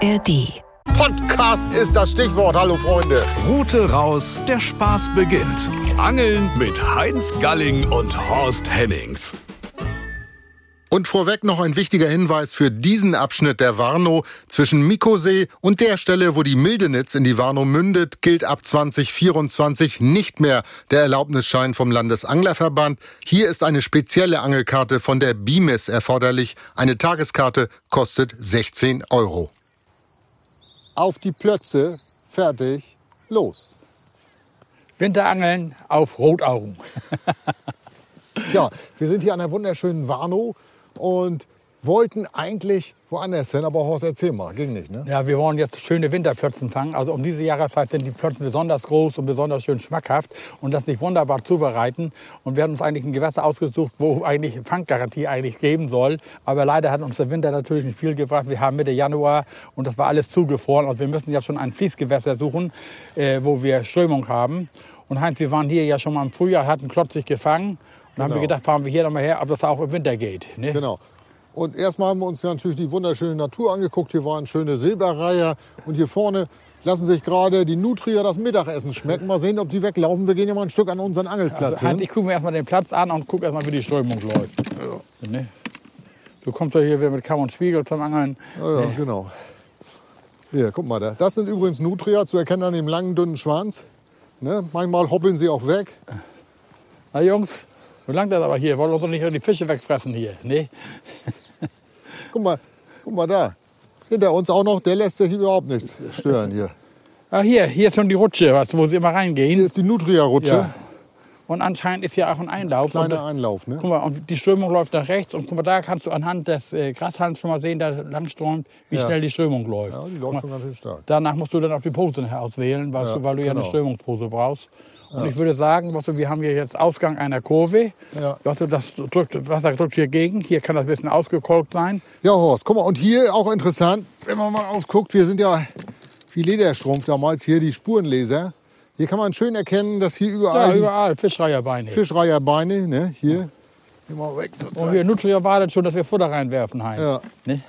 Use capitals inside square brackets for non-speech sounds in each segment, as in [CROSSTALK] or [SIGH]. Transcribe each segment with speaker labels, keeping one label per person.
Speaker 1: ARD.
Speaker 2: Podcast ist das Stichwort. Hallo Freunde.
Speaker 3: Route raus, der Spaß beginnt. Angeln mit Heinz Galling und Horst Hennings.
Speaker 2: Und vorweg noch ein wichtiger Hinweis für diesen Abschnitt der Warnow. Zwischen Mikosee und der Stelle, wo die Mildenitz in die Warnow mündet, gilt ab 2024 nicht mehr der Erlaubnisschein vom Landesanglerverband. Hier ist eine spezielle Angelkarte von der BIMIS erforderlich. Eine Tageskarte kostet 16 Euro. Auf die Plötze, fertig, los.
Speaker 4: Winterangeln auf Rotaugen. [LAUGHS]
Speaker 2: Ja, wir sind hier an der wunderschönen Warnow und wollten eigentlich woanders hin, aber Horst, erzähl mal, ging nicht, ne?
Speaker 4: Ja, wir wollen jetzt schöne Winterplötzen fangen. Also um diese Jahreszeit sind die Plötzen besonders groß und besonders schön schmackhaft und das sich wunderbar zubereiten. Und wir haben uns eigentlich ein Gewässer ausgesucht, wo eigentlich Fanggarantie eigentlich geben soll. Aber leider hat uns der Winter natürlich ein Spiel gebracht. Wir haben Mitte Januar und das war alles zugefroren. Also wir müssen jetzt schon ein Fließgewässer suchen, äh, wo wir Strömung haben. Und Heinz, wir waren hier ja schon mal im Frühjahr, hatten klotzig gefangen. Und haben wir
Speaker 2: Genau.
Speaker 4: gedacht, fahren wir hier noch mal her, ob das auch im Winter geht. Ne?
Speaker 2: Genau. Und erstmal haben wir uns natürlich die wunderschöne Natur angeguckt. Hier waren schöne Silberreiher. Und hier vorne lassen sich gerade die Nutrier das Mittagessen schmecken. Mal sehen, ob die weglaufen. Wir gehen ja mal ein Stück an unseren Angelplatz
Speaker 4: Also,
Speaker 2: hin.
Speaker 4: ich gucke mir erstmal den Platz an und gucke erstmal, wie die Strömung läuft. Ne? Du kommst doch hier wieder mit Kamm und Spiegel zum Angeln.
Speaker 2: Ja, ja, genau. Hier, guck mal da. Das sind übrigens Nutria, zu erkennen an dem langen, dünnen Schwanz. Ne? Manchmal hoppeln sie auch weg.
Speaker 4: Na Jungs, so langt das aber hier. Wollen wir uns doch nicht die Fische wegfressen hier. Ne? [LAUGHS]
Speaker 2: Guck mal, guck mal da. Hinter uns auch noch, der lässt sich überhaupt nichts stören hier. [LAUGHS]
Speaker 4: Ah, hier, hier ist schon die Rutsche, wo sie immer
Speaker 2: Hier
Speaker 4: reingehen.
Speaker 2: ist die Nutria-Rutsche.
Speaker 4: Ja. Und anscheinend ist hier auch ein Einlauf.
Speaker 2: Kleiner
Speaker 4: und,
Speaker 2: Einlauf, ne?
Speaker 4: guck mal, und die Strömung läuft nach rechts. Und guck mal, da kannst du anhand des äh, Grashalms schon mal sehen, da lang strömt, wie
Speaker 2: Ja.
Speaker 4: schnell die Strömung läuft.
Speaker 2: Ja, die läuft
Speaker 4: mal,
Speaker 2: schon ganz schön stark.
Speaker 4: Danach musst du dann auch die Pose auswählen,
Speaker 2: Ja,
Speaker 4: du, weil du ja eine
Speaker 2: genau.
Speaker 4: Strömungspose brauchst. Und ich würde sagen, du, wir haben hier jetzt Ausgang einer Kurve.
Speaker 2: Ja.
Speaker 4: Du, das, drückt, Wasser drückt hier gegen. Hier kann das ein bisschen ausgekolkt sein.
Speaker 2: Ja, Horst, guck mal, und hier auch interessant, wenn man mal aufguckt, wir sind ja wie Lederstrumpf damals hier, die Spurenleser. Hier kann man schön erkennen, dass hier überall
Speaker 4: Ja, überall Fischreiherbeine.
Speaker 2: Fischreiherbeine, ne, hier. Mal weg zur
Speaker 4: Und wir Nutria wartet schon, dass wir Futter reinwerfen, Hein.
Speaker 2: Ja.
Speaker 4: Ne?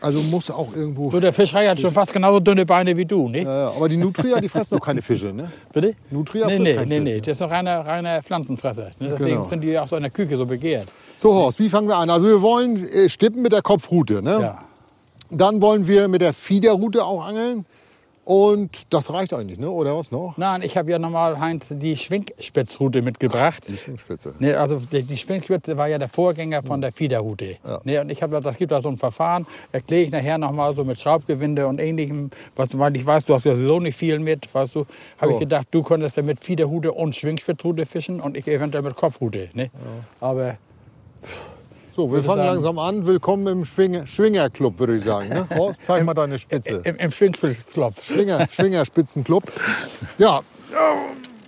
Speaker 2: Also muss auch irgendwo.
Speaker 4: So, der Fischreiher hat schon fast genauso dünne Beine wie du, ne?
Speaker 2: Ja, aber die Nutria, die fressen noch keine Fische, ne?
Speaker 4: Bitte?
Speaker 2: Nutria
Speaker 4: nee,
Speaker 2: frisst
Speaker 4: nee, nee,
Speaker 2: Fisch,
Speaker 4: nee.
Speaker 2: ne?
Speaker 4: Das ist doch reiner, reiner Pflanzenfresser. Ne? Deswegen
Speaker 2: Genau.
Speaker 4: sind die auch so in der Küche so begehrt.
Speaker 2: So, Horst, wie fangen wir an? Also wir wollen äh, stippen mit der Kopfrute, ne?
Speaker 4: Ja.
Speaker 2: Dann wollen wir mit der Fiederrute auch angeln. Und das reicht eigentlich, ne? Oder was noch?
Speaker 4: Nein, ich habe ja nochmal, Heinz, die Schwingspitzrute mitgebracht.
Speaker 2: Die Schwingspitze.
Speaker 4: Ne, also die, die Schwingspitze war ja der Vorgänger von der Fiederrute.
Speaker 2: Ja.
Speaker 4: Ne, und ich habe das gibt da so ein Verfahren, erkläre ich nachher nochmal so mit Schraubgewinde und ähnlichem, was, weil ich weiß, du hast ja sowieso nicht viel mit, weißt du, habe
Speaker 2: So.
Speaker 4: ich gedacht, du könntest ja mit Fiederrute und Schwingspitzrute fischen und ich eventuell mit Kopfrute. Ne? Aber
Speaker 2: So, wir fangen langsam an. Willkommen im Schwinger Schwingerclub, würde ich sagen. Ne? Horst, zeig mal deine Spitze.
Speaker 4: im, im Schwingspitzklopf.
Speaker 2: Schwinger, Schwingerspitzenclub. Ja,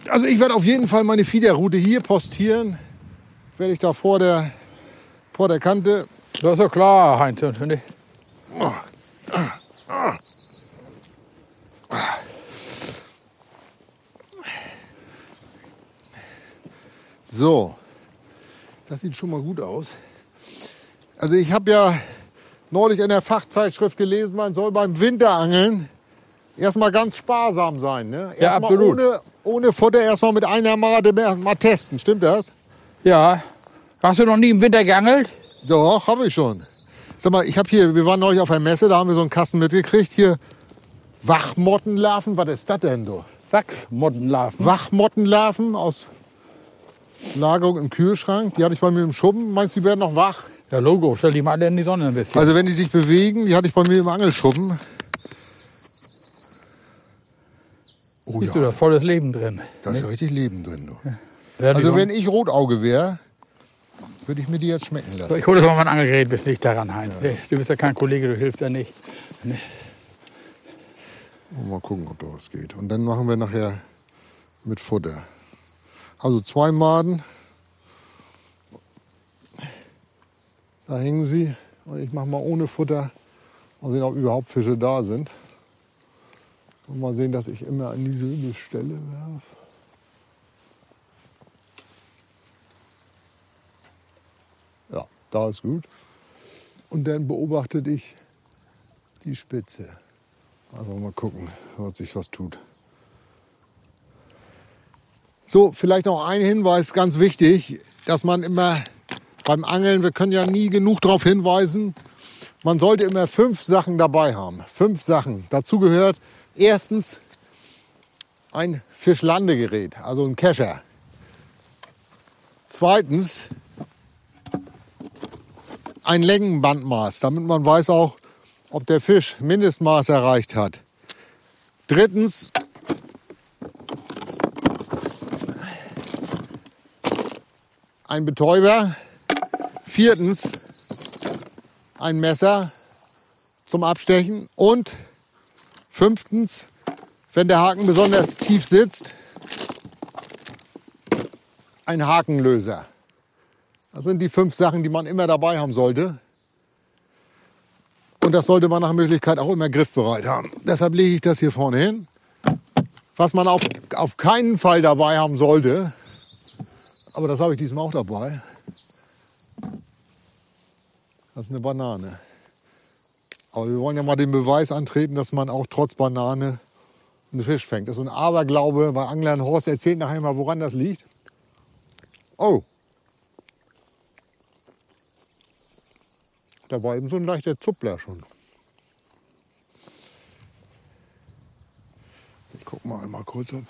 Speaker 2: also ich werde auf jeden Fall meine Fiederrute hier postieren. Werde ich da vor der, vor der Kante.
Speaker 4: Das ist ja klar, Heinz. Ne?
Speaker 2: So, das sieht schon mal gut aus. Also ich habe ja neulich in der Fachzeitschrift gelesen, man soll beim Winterangeln erstmal ganz sparsam sein. Ne?
Speaker 4: Ja, absolut.
Speaker 2: Ohne, ohne Futter erstmal mit einer Made mal testen. Stimmt das?
Speaker 4: Ja. Hast du noch nie im Winter geangelt?
Speaker 2: Doch, habe ich schon. Sag mal, ich habe hier, wir waren neulich auf einer Messe, da haben wir so einen Kasten mitgekriegt. Hier Wachmottenlarven, was ist das denn du?
Speaker 4: Wachsmottenlarven.
Speaker 2: Wachmottenlarven aus Lagerung im Kühlschrank. Die hatte ich bei mir im Schuppen. Meinst du, die werden noch wach?
Speaker 4: Ja, Logo. Stell die mal alle in die Sonne ein bisschen.
Speaker 2: Also wenn die sich bewegen, die hatte ich bei mir im Angelschuppen. Oh
Speaker 4: Siehst du,
Speaker 2: ja,
Speaker 4: da ist volles Leben drin.
Speaker 2: da ist ja richtig Leben drin. Du.
Speaker 4: Ja,
Speaker 2: Also wenn ich Rotauge wäre, würde ich mir die jetzt schmecken
Speaker 4: So,
Speaker 2: lassen.
Speaker 4: ich hole doch mal mein Angelgerät, bist nicht daran, Heinz. Nee, Du bist ja kein Kollege, du hilfst ja nicht.
Speaker 2: Mal gucken, ob da was geht. Und dann machen wir nachher mit Futter. Also zwei Maden. Da hängen sie. Und ich mache mal ohne Futter. Mal sehen, ob überhaupt Fische da sind. Und mal sehen, dass ich immer an dieselbe Stelle werfe. Ja, da ist gut. Und dann beobachte ich die Spitze. Einfach mal gucken, was sich was tut. So, vielleicht noch ein Hinweis, ganz wichtig, dass man immer beim Angeln, wir können ja nie genug darauf hinweisen, man sollte immer fünf Sachen dabei haben. Fünf Sachen. Dazu gehört erstens ein Fischlandegerät, also ein Kescher. Zweitens ein Längenbandmaß, damit man weiß auch, ob der Fisch Mindestmaß erreicht hat. Drittens ein Betäuber. Viertens ein Messer zum Abstechen. Und fünftens, wenn der Haken besonders tief sitzt, ein Hakenlöser. Das sind die fünf Sachen, die man immer dabei haben sollte. Und das sollte man nach Möglichkeit auch immer griffbereit haben. Deshalb lege ich das hier vorne hin. Was man auf, auf keinen Fall dabei haben sollte, aber das habe ich diesmal auch dabei, das ist eine Banane. Aber wir wollen ja mal den Beweis antreten, dass man auch trotz Banane einen Fisch fängt. Das ist ein Aberglaube bei Anglern. Horst erzählt nachher mal, woran das liegt. Oh. Da war eben so ein leichter Zuppler schon. Ich guck mal einmal kurz ob.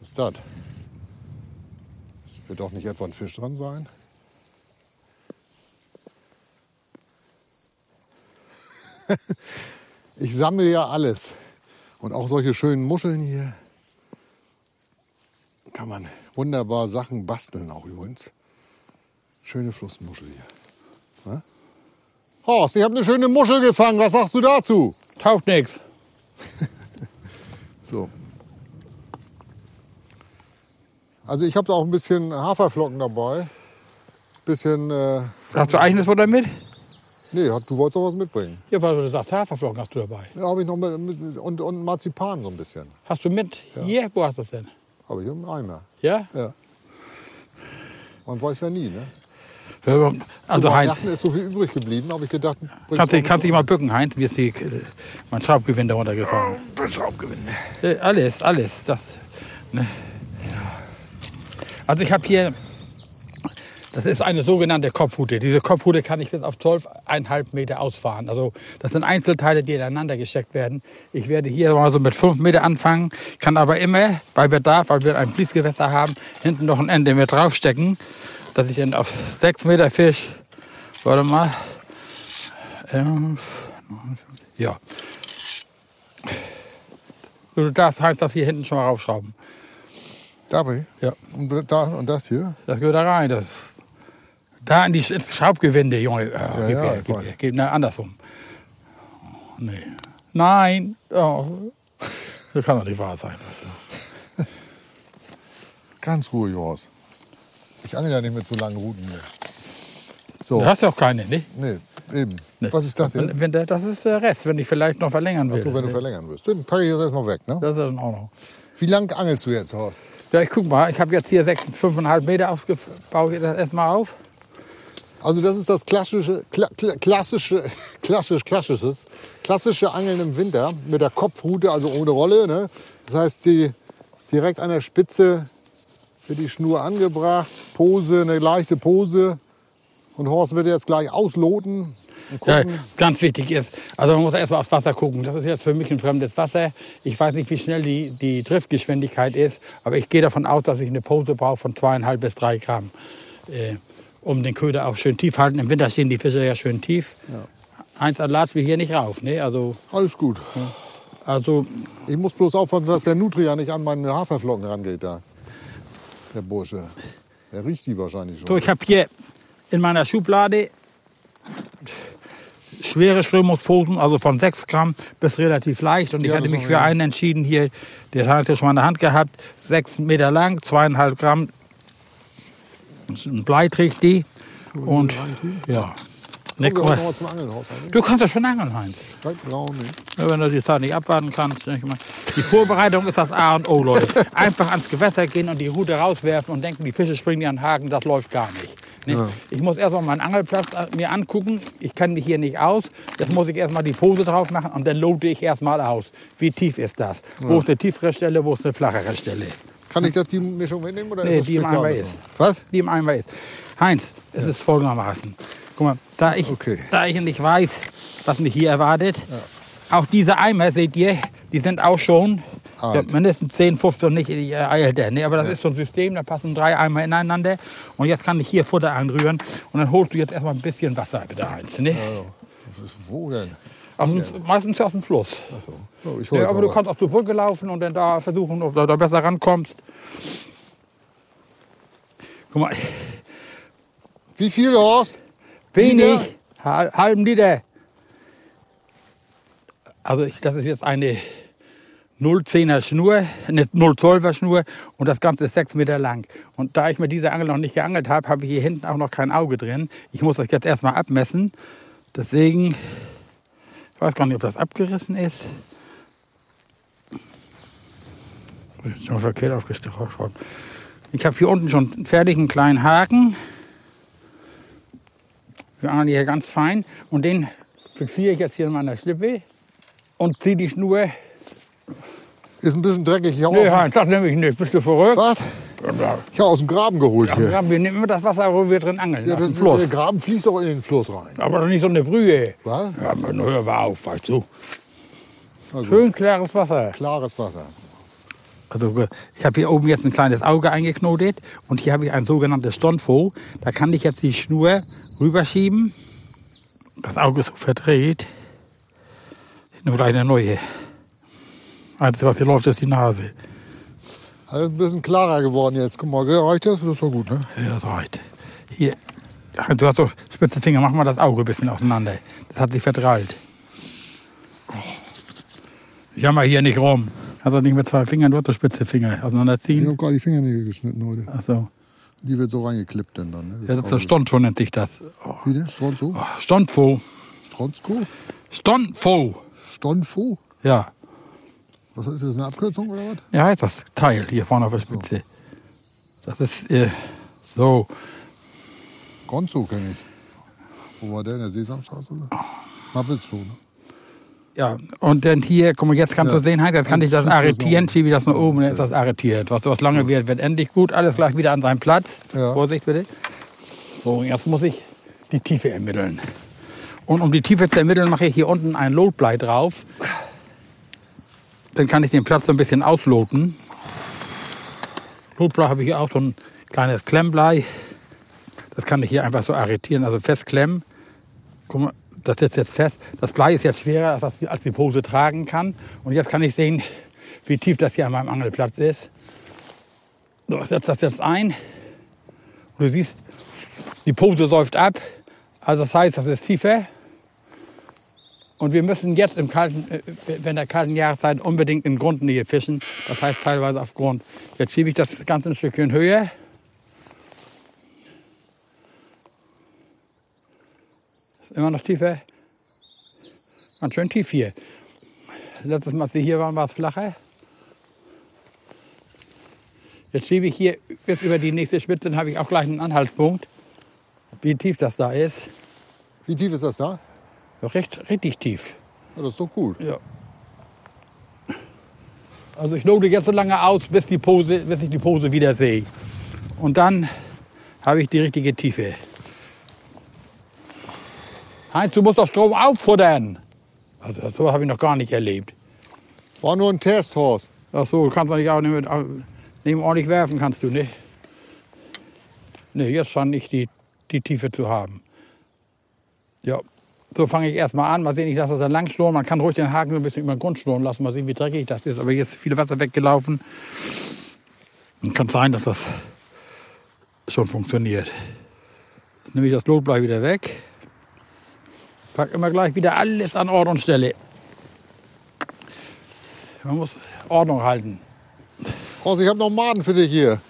Speaker 2: Was ist das? Wird doch nicht etwa ein Fisch dran sein. [LAUGHS] ich sammle ja alles. Und auch solche schönen Muscheln hier. Kann man wunderbar Sachen basteln auch übrigens. Schöne Flussmuschel hier. Ja? Horst, ich habe eine schöne Muschel gefangen. Was sagst du dazu?
Speaker 4: Taucht nichts. [LAUGHS]
Speaker 2: So. Also ich habe auch ein bisschen Haferflocken dabei. Bisschen. Äh,
Speaker 4: Hast du eigenes Futter mit?
Speaker 2: nee, du wolltest auch was mitbringen.
Speaker 4: Ja, weil du sagst, Haferflocken hast du dabei.
Speaker 2: Ja, habe ich noch mit, mit, und, und Marzipan so ein bisschen.
Speaker 4: Hast du mit? Hier? Wo hast du das denn?
Speaker 2: Habe ich im Eimer.
Speaker 4: Ja?
Speaker 2: Ja. Man weiß ja nie, ne?
Speaker 4: Also
Speaker 2: Zu
Speaker 4: Heinz,
Speaker 2: Weihnachten ist so viel übrig geblieben, habe ich gedacht.
Speaker 4: kannst
Speaker 2: du
Speaker 4: kannst dich mal bücken, Heinz? Mir ist die, äh, mein Schraubgewinde runtergefallen.
Speaker 2: Schraubgewinde.
Speaker 4: Äh, Alles, alles. Das, ne. Also ich habe hier, das ist eine sogenannte Kopfhute. Diese Kopfhute kann ich bis auf 12,5 Meter ausfahren. Also das sind Einzelteile, die ineinander gesteckt werden. Ich werde hier mal so mit 5 Meter anfangen, kann aber immer bei Bedarf, weil wir ein Fließgewässer haben, hinten noch ein Ende mit draufstecken, dass ich dann auf 6 Meter Fisch, warte mal, ja. Du darfst halt das hier hinten schon mal raufschrauben.
Speaker 2: Dabei?
Speaker 4: Ja.
Speaker 2: Und, da, und das hier?
Speaker 4: Das gehört da rein. Das, da in die Sch- Schraubgewinde, Junge. Äh, gib
Speaker 2: ja,
Speaker 4: her, gib her. Gib, na, andersrum. Nee. Nein. Oh. Das kann doch nicht wahr sein. du.
Speaker 2: Ganz ruhig, Horst. Ich angel ja nicht mit so langen Routen mehr. So,
Speaker 4: Du hast ja auch keine, ne?
Speaker 2: nee, eben.
Speaker 4: Nee.
Speaker 2: Was ist das hier?
Speaker 4: Wenn, der, das ist der Rest, wenn ich vielleicht noch verlängern will.
Speaker 2: Achso, wenn du verlängern willst. Den packe ich jetzt erstmal weg, ne?
Speaker 4: das ist in Ordnung.
Speaker 2: Wie lang angelst du jetzt, Horst?
Speaker 4: Ja, ich guck mal. Ich habe jetzt hier 6, 5,5 Meter aufgebaut. Baue ich das erstmal auf.
Speaker 2: Also das ist das klassische, kla, kla, klassische, [LAUGHS] klassisch, klassisches, klassische Angeln im Winter mit der Kopfrute, also ohne Rolle. Ne? Das heißt, die, direkt an der Spitze wird die Schnur angebracht, Pose, eine leichte Pose. Und Horst wird jetzt gleich ausloten
Speaker 4: Ja, ganz wichtig ist, also man muss erstmal aufs Wasser gucken. Das ist jetzt für mich ein fremdes Wasser. Ich weiß nicht, wie schnell die, die Driftgeschwindigkeit ist, aber ich gehe davon aus, dass ich eine Pose brauche von zweieinhalb bis drei Gramm, äh, um den Köder auch schön tief halten. Im Winter stehen die Fische ja schön tief. Eins latschen wir hier nicht rauf. Ne? Also,
Speaker 2: Alles gut.
Speaker 4: also
Speaker 2: Ich muss bloß aufpassen, dass der Nutria nicht an meine Haferflocken rangeht da. Der Bursche. Der riecht die wahrscheinlich schon.
Speaker 4: so, ich habe hier in meiner Schublade schwere Strömungsposen, also von 6 Gramm bis relativ leicht. Und ich
Speaker 2: Ja,
Speaker 4: hatte mich für
Speaker 2: ja.
Speaker 4: einen entschieden hier, der hat ja schon mal in der Hand gehabt, 6 Meter lang, zweieinhalb Gramm. Das ist ein Blei trägt die. Und ja. Ne, guck mal. Du kannst das schon angeln, Heinz. Ja, Wenn du die Zeit nicht abwarten kannst. denk ich mal. Die Vorbereitung ist das A und O, Leute. Einfach ans Gewässer gehen und die Rute rauswerfen und denken, die Fische springen dir an den Haken, das läuft gar nicht. Ne? Ich muss erst mal meinen Angelplatz äh, mir angucken. Ich kann mich hier nicht aus. Jetzt muss ich erst mal die Pose drauf machen und dann lote ich erst mal aus. Wie tief ist das? Wo ist eine tiefere Stelle, wo ist eine flachere Stelle?
Speaker 2: Kann ich das die Mischung mitnehmen? Oder
Speaker 4: Nee,
Speaker 2: ist das
Speaker 4: die im Eimer ist.
Speaker 2: Was?
Speaker 4: Die im Eimer ist. Heinz, es ist folgendermaßen. Guck mal, da ich,
Speaker 2: Okay.
Speaker 4: da ich nicht weiß, was mich hier erwartet, auch diese Eimer, seht ihr, die sind auch schon
Speaker 2: Alt.
Speaker 4: ja, mindestens 10, 15 nicht äh, älter. Ne? Aber das ist so ein System, da passen drei Eimer ineinander. Und jetzt kann ich hier Futter anrühren. Und dann holst du jetzt erstmal ein bisschen Wasser, bitte Heinz. Ne?
Speaker 2: Wo denn?
Speaker 4: Aus dem, meistens aus dem Fluss.
Speaker 2: Achso. So, ich hol's
Speaker 4: Ja, aber du kannst auf die Brücke laufen und dann da versuchen, ob du da besser rankommst. Guck mal,
Speaker 2: Wie viel, Horst?
Speaker 4: wenig, Hal- halben Liter. Also ich, das ist jetzt eine 0,10er Schnur, eine 0,12er Schnur und das Ganze ist sechs Meter lang. Und da ich mit dieser Angel noch nicht geangelt habe, habe ich hier hinten auch noch kein Auge drin. Ich muss das jetzt erstmal abmessen. Deswegen, ich weiß gar nicht, ob das abgerissen ist. Ich bin schon verkehrt aufgestellt. Ich habe hier unten schon fertig einen kleinen Haken. Wir angeln hier ganz fein und den fixiere ich jetzt hier in meiner Schlippe und ziehe die Schnur.
Speaker 2: Ist ein bisschen dreckig hier
Speaker 4: Nee. Heinz, das nehme ich nicht. Bist du verrückt?
Speaker 2: Was? Ich habe aus dem Graben geholt hier.
Speaker 4: Ja, wir nehmen immer das Wasser, wo wir drin angeln,
Speaker 2: Ja,
Speaker 4: aus dem
Speaker 2: das,
Speaker 4: Fluss.
Speaker 2: der Graben fließt doch in den Fluss rein.
Speaker 4: Aber doch nicht so eine Brühe.
Speaker 2: Was?
Speaker 4: Ja, aber hör mal auf, weißt du. Schön klares Wasser.
Speaker 2: klares Wasser.
Speaker 4: Also ich habe hier oben jetzt ein kleines Auge eingeknotet und hier habe ich ein sogenanntes Stonfo. Da kann ich jetzt die Schnur rüberschieben. Das Auge ist so verdreht. Nur eine neue. Einzige, was hier läuft, ist die Nase.
Speaker 2: Also ein bisschen klarer geworden jetzt. Guck mal, reicht das? Das ist doch gut, ne?
Speaker 4: Ja, so weit. Hier. Du hast doch spitze Finger, mach mal das Auge ein bisschen auseinander. Das hat sich verdrallt. Ich jammer hier nicht rum. Also nicht mit zwei Fingern, nur so spitze Finger
Speaker 2: Ich
Speaker 4: auseinanderziehen.
Speaker 2: habe gerade die Fingernägel geschnitten heute.
Speaker 4: Ach so.
Speaker 2: Die wird so reingeklippt denn dann. Ne?
Speaker 4: Ja, das ist. Stonfo nennt sich das. Oh.
Speaker 2: Wie denn? Stronzo?
Speaker 4: Stonfo.
Speaker 2: Stronzko?
Speaker 4: Stonfo.
Speaker 2: Stonfo?
Speaker 4: Ja.
Speaker 2: Was ist das, eine Abkürzung oder was?
Speaker 4: Ja, heißt das Teil hier vorne auf der Spitze. Das ist äh, so.
Speaker 2: Gonzo kenne ich. Wo war der? In der Sesamstraße? Oder? Mappels schon. Ne?
Speaker 4: Ja, und dann hier, guck mal, jetzt kannst
Speaker 2: Ja.
Speaker 4: du sehen, Heinz, jetzt kann ich das arretieren, schiebe ich das nach oben, dann ist das arretiert. Was, was lange wird, wird endlich gut, alles gleich wieder an seinem Platz.
Speaker 2: Ja.
Speaker 4: Vorsicht bitte. So, jetzt muss ich die Tiefe ermitteln. Und um die Tiefe zu ermitteln, mache ich hier unten ein Lotblei drauf. Dann kann ich den Platz so ein bisschen ausloten. Lotblei habe ich hier auch so ein kleines Klemmblei. Das kann ich hier einfach so arretieren, also festklemmen. Guck mal, das sitzt jetzt fest. Das Blei ist jetzt schwerer, als die Pose tragen kann. Und jetzt kann ich sehen, wie tief das hier an meinem Angelplatz ist. So, ich setze das jetzt ein. Und du siehst, die Pose säuft ab. Also das heißt, das ist tiefer. Und wir müssen jetzt im kalten, äh, wenn der kalten Jahreszeit unbedingt in Grundnähe fischen. Das heißt teilweise auf Grund. Jetzt schiebe ich das Ganze ein Stückchen höher. Ist immer noch tiefer. Ganz schön tief hier. Letztes Mal, als wir hier waren, war es flacher. Jetzt schiebe ich hier bis über die nächste Spitze, dann habe ich auch gleich einen Anhaltspunkt, wie tief das da ist.
Speaker 2: Wie tief ist das da?
Speaker 4: Recht, richtig tief.
Speaker 2: Ja, das ist doch gut.
Speaker 4: Ja. Also ich lote jetzt so lange aus, bis, die Pose, bis ich die Pose wieder sehe. Und dann habe ich die richtige Tiefe. Heinz, du musst doch Strom auffuttern. Also so habe ich noch gar nicht erlebt.
Speaker 2: War nur ein Test, Horst.
Speaker 4: Ach so, du kannst doch nicht auch nicht mit, neben ordentlich werfen, kannst du nicht. Nee, jetzt scheint nicht die, die Tiefe zu haben. Ja, so fange ich erstmal an. Mal sehen, ich lasse das dann lang schnurren. Man kann ruhig den Haken so ein bisschen über den Grund schnurren lassen. Mal sehen, wie dreckig das ist. Aber hier ist viel Wasser weggelaufen. Und kann sein, dass das schon funktioniert. Jetzt nehme ich das Lotblei wieder weg. Pack immer gleich wieder alles an Ort und Stelle. Man muss Ordnung halten.
Speaker 2: Horst, ich habe noch Maden für dich hier.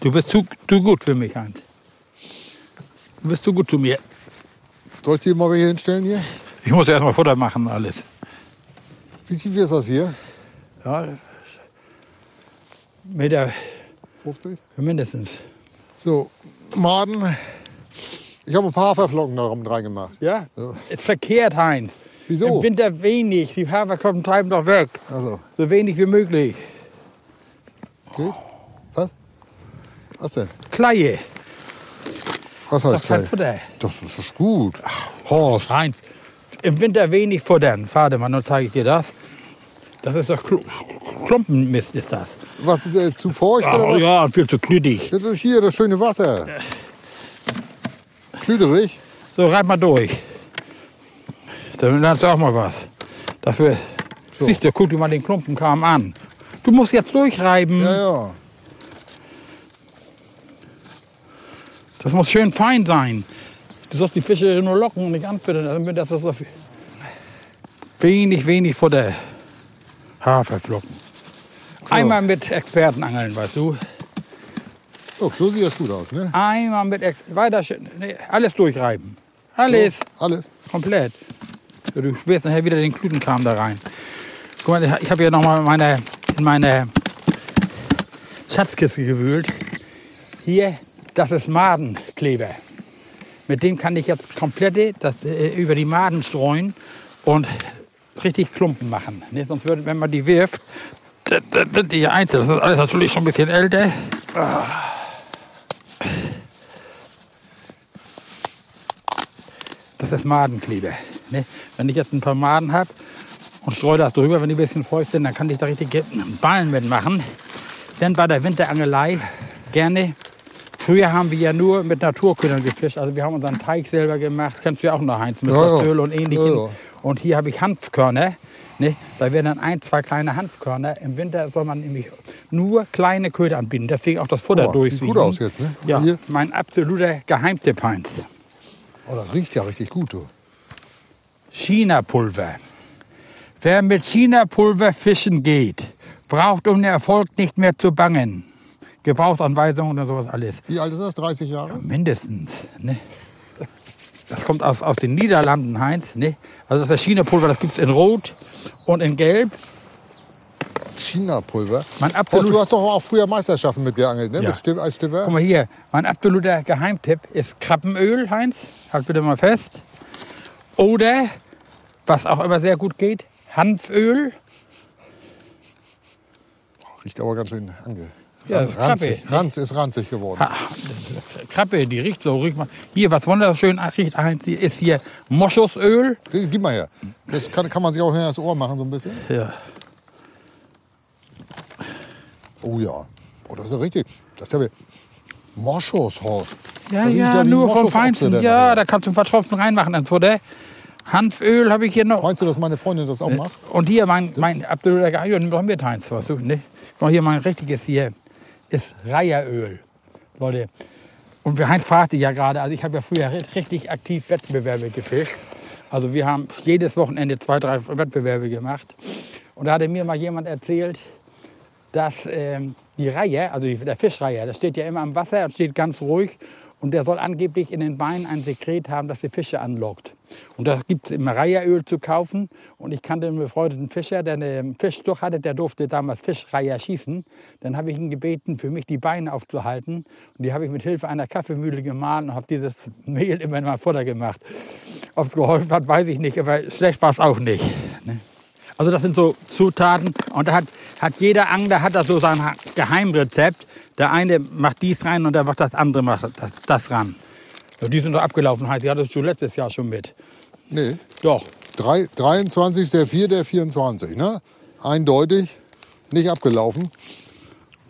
Speaker 4: Du bist zu, zu gut für mich, Hans. Du bist zu gut zu mir.
Speaker 2: Soll ich die mal hier hinstellen hier?
Speaker 4: Ich muss erst mal Futter machen alles.
Speaker 2: Wie tief ist das hier?
Speaker 4: Ja, Meter
Speaker 2: 50?
Speaker 4: mindestens.
Speaker 2: So, Maden. Ich habe ein paar Haferflocken da rum reingemacht.
Speaker 4: Ja? Ist verkehrt, Heinz.
Speaker 2: Wieso?
Speaker 4: Im Winter wenig. Die Haferflocken treiben doch weg.
Speaker 2: Also,
Speaker 4: So wenig wie möglich.
Speaker 2: geht? Was? Was denn?
Speaker 4: Kleie.
Speaker 2: Was
Speaker 4: Das
Speaker 2: heißt gleich?
Speaker 4: Futter.
Speaker 2: Das ist gut. Horst.
Speaker 4: Heinz, im Winter wenig futtern. Warte mal, dann zeige ich dir das. Das ist doch Klu Klumpenmist, ist das.
Speaker 2: Was ist äh, zu feucht oder
Speaker 4: Oh
Speaker 2: was?
Speaker 4: ja, viel zu knüttig.
Speaker 2: Das ist hier das schöne Wasser. Klüderig.
Speaker 4: So, reib mal durch. Dann lernst du auch mal was. Dafür,
Speaker 2: So.
Speaker 4: siehst du, guck dir mal den Klumpenkram an. Du musst jetzt durchreiben.
Speaker 2: Ja, ja.
Speaker 4: Das muss schön fein sein. Du sollst die Fische nur locken und nicht anfüttern. damit das so viel. Wenig, wenig Futter. Haferflocken. Einmal mit Experten angeln, weißt du.
Speaker 2: Oh, so sieht das gut aus, ne?
Speaker 4: Einmal mit Ex weiter schön. Nee, alles durchreiben. Alles.
Speaker 2: Alles.
Speaker 4: Komplett. Du wirst nachher wieder den Glutenkram da rein. Guck mal, ich habe hier nochmal meine, in meine Schatzkiste gewühlt. Hier, das ist Madenkleber. Mit dem kann ich jetzt komplett das, äh, über die Maden streuen und richtig Klumpen machen. Ne? Sonst würde, wenn man die wirft, sind die hier einzeln. Das ist alles natürlich schon ein bisschen älter. Das ist Madenkleber. Ne? Wenn ich jetzt ein paar Maden habe und streue das drüber, wenn die ein bisschen feucht sind, dann kann ich da richtig Ballen mitmachen. Denn bei der Winterangelei gerne. Früher haben wir ja nur mit Naturködern gefischt. Also wir haben unseren Teich selber gemacht. Kennst du ja auch noch, Heinz, mit
Speaker 2: ja.
Speaker 4: Öl und ähnlichem.
Speaker 2: Ja, ja.
Speaker 4: Und hier habe ich Hanfkörner. Ne? Da werden dann ein, zwei kleine Hanfkörner. Im Winter soll man nämlich nur kleine Köder anbieten. Deswegen auch das Futter
Speaker 2: Oh,
Speaker 4: durchsieben.
Speaker 2: sieht gut aus jetzt, ne?
Speaker 4: Ja,
Speaker 2: Hier.
Speaker 4: mein absoluter Geheimtipp, Heinz.
Speaker 2: Oh, das riecht ja richtig gut, du.
Speaker 4: China-Pulver. Wer mit China-Pulver fischen geht, braucht um den Erfolg nicht mehr zu bangen. Gebrauchsanweisungen und sowas alles.
Speaker 2: Wie alt ist das? 30 Jahre?
Speaker 4: Mindestens. Ne? Das kommt aus, aus den Niederlanden, Heinz. Ne? Also das ist China-Pulver, das gibt es in Rot und in Gelb.
Speaker 2: China-Pulver.
Speaker 4: Absolut-
Speaker 2: du hast doch auch früher Meisterschaften mitgeangelt, ne?
Speaker 4: Ja.
Speaker 2: Mit Stipp, als Stipper.
Speaker 4: Guck mal hier, mein absoluter Geheimtipp ist Krabbenöl, Heinz. Halt bitte mal fest. Oder, was auch immer sehr gut geht, Hanföl.
Speaker 2: Riecht aber ganz schön ange.
Speaker 4: Ja,
Speaker 2: ranzig. Ranz ist ranzig geworden.
Speaker 4: Ha, Krabbe, die riecht so. Riecht mal. Hier, was wunderschön riecht, ist hier Moschusöl.
Speaker 2: Gib mal her. Das kann, kann man sich auch hinter das Ohr machen, so ein bisschen.
Speaker 4: Ja.
Speaker 2: Oh ja. Oh, das ist ja richtig. Das ist ja wie Moschushorst.
Speaker 4: Ja, ja,
Speaker 2: wie
Speaker 4: nur vom Feinsten. Ja,
Speaker 2: nachher.
Speaker 4: da kannst du ein paar Tropfen reinmachen ins Futter. Hanföl habe ich hier noch.
Speaker 2: Meinst du, dass meine Freundin das auch macht?
Speaker 4: Und hier mein, mein absoluter ja, nimm doch mit, Heinz, was du, ne? Hier mein richtiges hier ist Reiheröl. Leute, und wir Heinz fragte ja gerade, also ich habe ja früher ri- richtig aktiv Wettbewerbe gefischt. Also wir haben jedes Wochenende zwei, drei Wettbewerbe gemacht. Und da hatte mir mal jemand erzählt, dass ähm, die Reihe, also der Fischreiher, der steht ja immer am Wasser steht ganz ruhig. Und der soll angeblich in den Beinen ein Sekret haben, das die Fische anlockt. Und da gibt es immer Reiheröl zu kaufen. Und ich kannte einen befreundeten Fischer, der einen Fischstuch hatte, der durfte damals Fischreiher schießen. Dann habe ich ihn gebeten, für mich die Beine aufzuhalten. Und die habe ich mit Hilfe einer Kaffeemühle gemahlen und habe dieses [LAUGHS] Mehl immer in mein Futter gemacht. Ob es geholfen hat, weiß ich nicht, aber schlecht war es auch nicht. Ne? Also das sind so Zutaten und da hat, hat jeder Angler hat da so sein Geheimrezept. Der eine macht dies rein und der macht das andere macht das, das ran. Ja, die sind doch abgelaufen, heißt, die hattest du letztes Jahr schon mit.
Speaker 2: Nee.
Speaker 4: Doch.
Speaker 2: Drei- 23. der 4. der 24. Ne? Eindeutig. Nicht abgelaufen.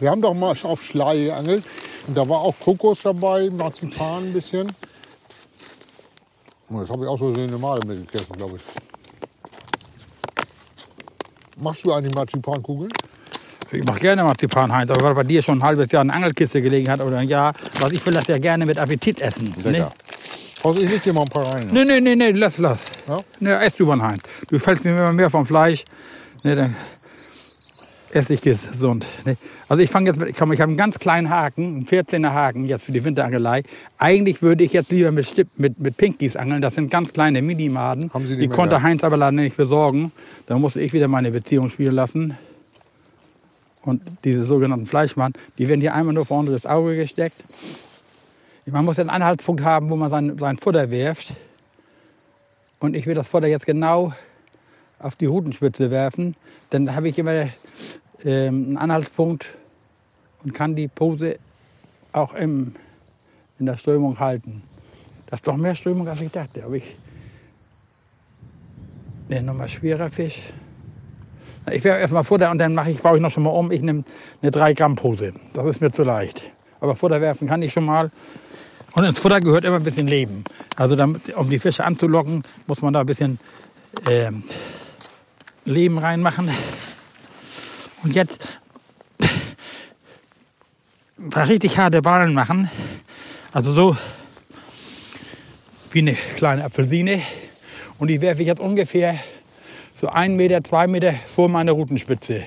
Speaker 2: Wir haben doch mal auf Schlei geangelt. Und da war auch Kokos dabei, Marzipan ein bisschen. Das habe ich auch so eine Male mitgegessen, glaube ich. Machst du eigentlich Marzipankugeln?
Speaker 4: Ich mache gerne Marzipan, Heinz, aber weil bei dir schon ein halbes Jahr eine Angelkiste gelegen hat oder ein Jahr, was ich will das ja gerne mit Appetit essen.
Speaker 2: Lecker.
Speaker 4: Ne?
Speaker 2: Also ich leg dir mal ein paar rein.
Speaker 4: Nee, nee, nee, nee, lass, lass.
Speaker 2: Ja?
Speaker 4: Ne, ess du mal, Heinz. Du fällst mir immer mehr vom Fleisch. Ne, dann esse ich gesund. Ne? Also ich fange jetzt mit, ich habe einen ganz kleinen Haken, einen 14er Haken jetzt für die Winterangelei. Eigentlich würde ich jetzt lieber mit, Stipp, mit, mit Pinkies angeln. Das sind ganz kleine Minimaden.
Speaker 2: Haben Sie die
Speaker 4: die konnte? Heinz aber leider nicht besorgen. Da musste ich wieder meine Beziehung spielen lassen. Und diese sogenannten Fleischmann, die werden hier einmal nur vorne das Auge gesteckt. Man muss einen Anhaltspunkt haben, wo man sein, sein Futter wirft. Und ich will das Futter jetzt genau auf die Rutenspitze werfen. Dann habe ich immer ähm, einen Anhaltspunkt und kann die Pose auch im, in der Strömung halten. Das ist doch mehr Strömung, als ich dachte. Aber ich. Ne, nochmal schwerer Fisch. Ich werfe erstmal Futter und dann mache ich, baue ich noch schon mal um. Ich nehme eine 3 Gramm Pose. Das ist mir zu leicht. Aber Futter werfen kann ich schon mal. Und ins Futter gehört immer ein bisschen Leben. Also damit, um die Fische anzulocken, muss man da ein bisschen äh, Leben reinmachen. Und jetzt ein paar richtig harte Ballen machen. Also so wie eine kleine Apfelsine. Und die werfe ich jetzt ungefähr so ein Meter, zwei Meter vor meiner Rutenspitze.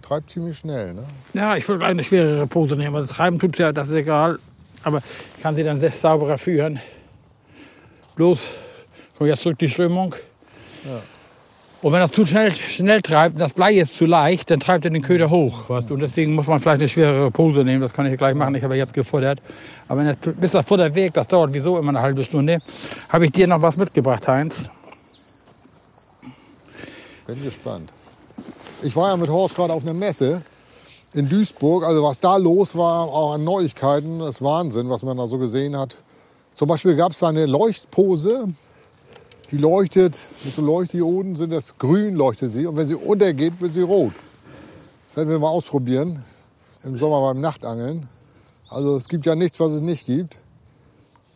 Speaker 2: Treibt ziemlich schnell, ne?
Speaker 4: Ja, ich würde eine schwerere Pose nehmen. Also treiben tut ja, das ist egal. Aber ich kann sie dann sehr sauberer führen. Bloß, komm jetzt zurück die Strömung.
Speaker 2: Ja.
Speaker 4: Und wenn das zu schnell, schnell treibt das Blei ist zu leicht, dann treibt er den Köder hoch. Weißt? Und deswegen muss man vielleicht eine schwerere Pose nehmen. Das kann ich gleich machen. Ich habe jetzt gefuttert. Aber das, bis das Futter weg, das dauert wieso immer eine halbe Stunde, habe ich dir noch was mitgebracht, Heinz.
Speaker 2: Bin gespannt. Ich war ja mit Horst gerade auf einer Messe in Duisburg. Also was da los war, auch an Neuigkeiten, das ist Wahnsinn, was man da so gesehen hat. Zum Beispiel gab es eine Leuchtpose, die leuchtet, mit so Leuchtdioden sind das grün, leuchtet sie. Und wenn sie untergeht, wird sie rot. Werden wir mal ausprobieren. Im Sommer beim Nachtangeln. Also es gibt ja nichts, was es nicht gibt.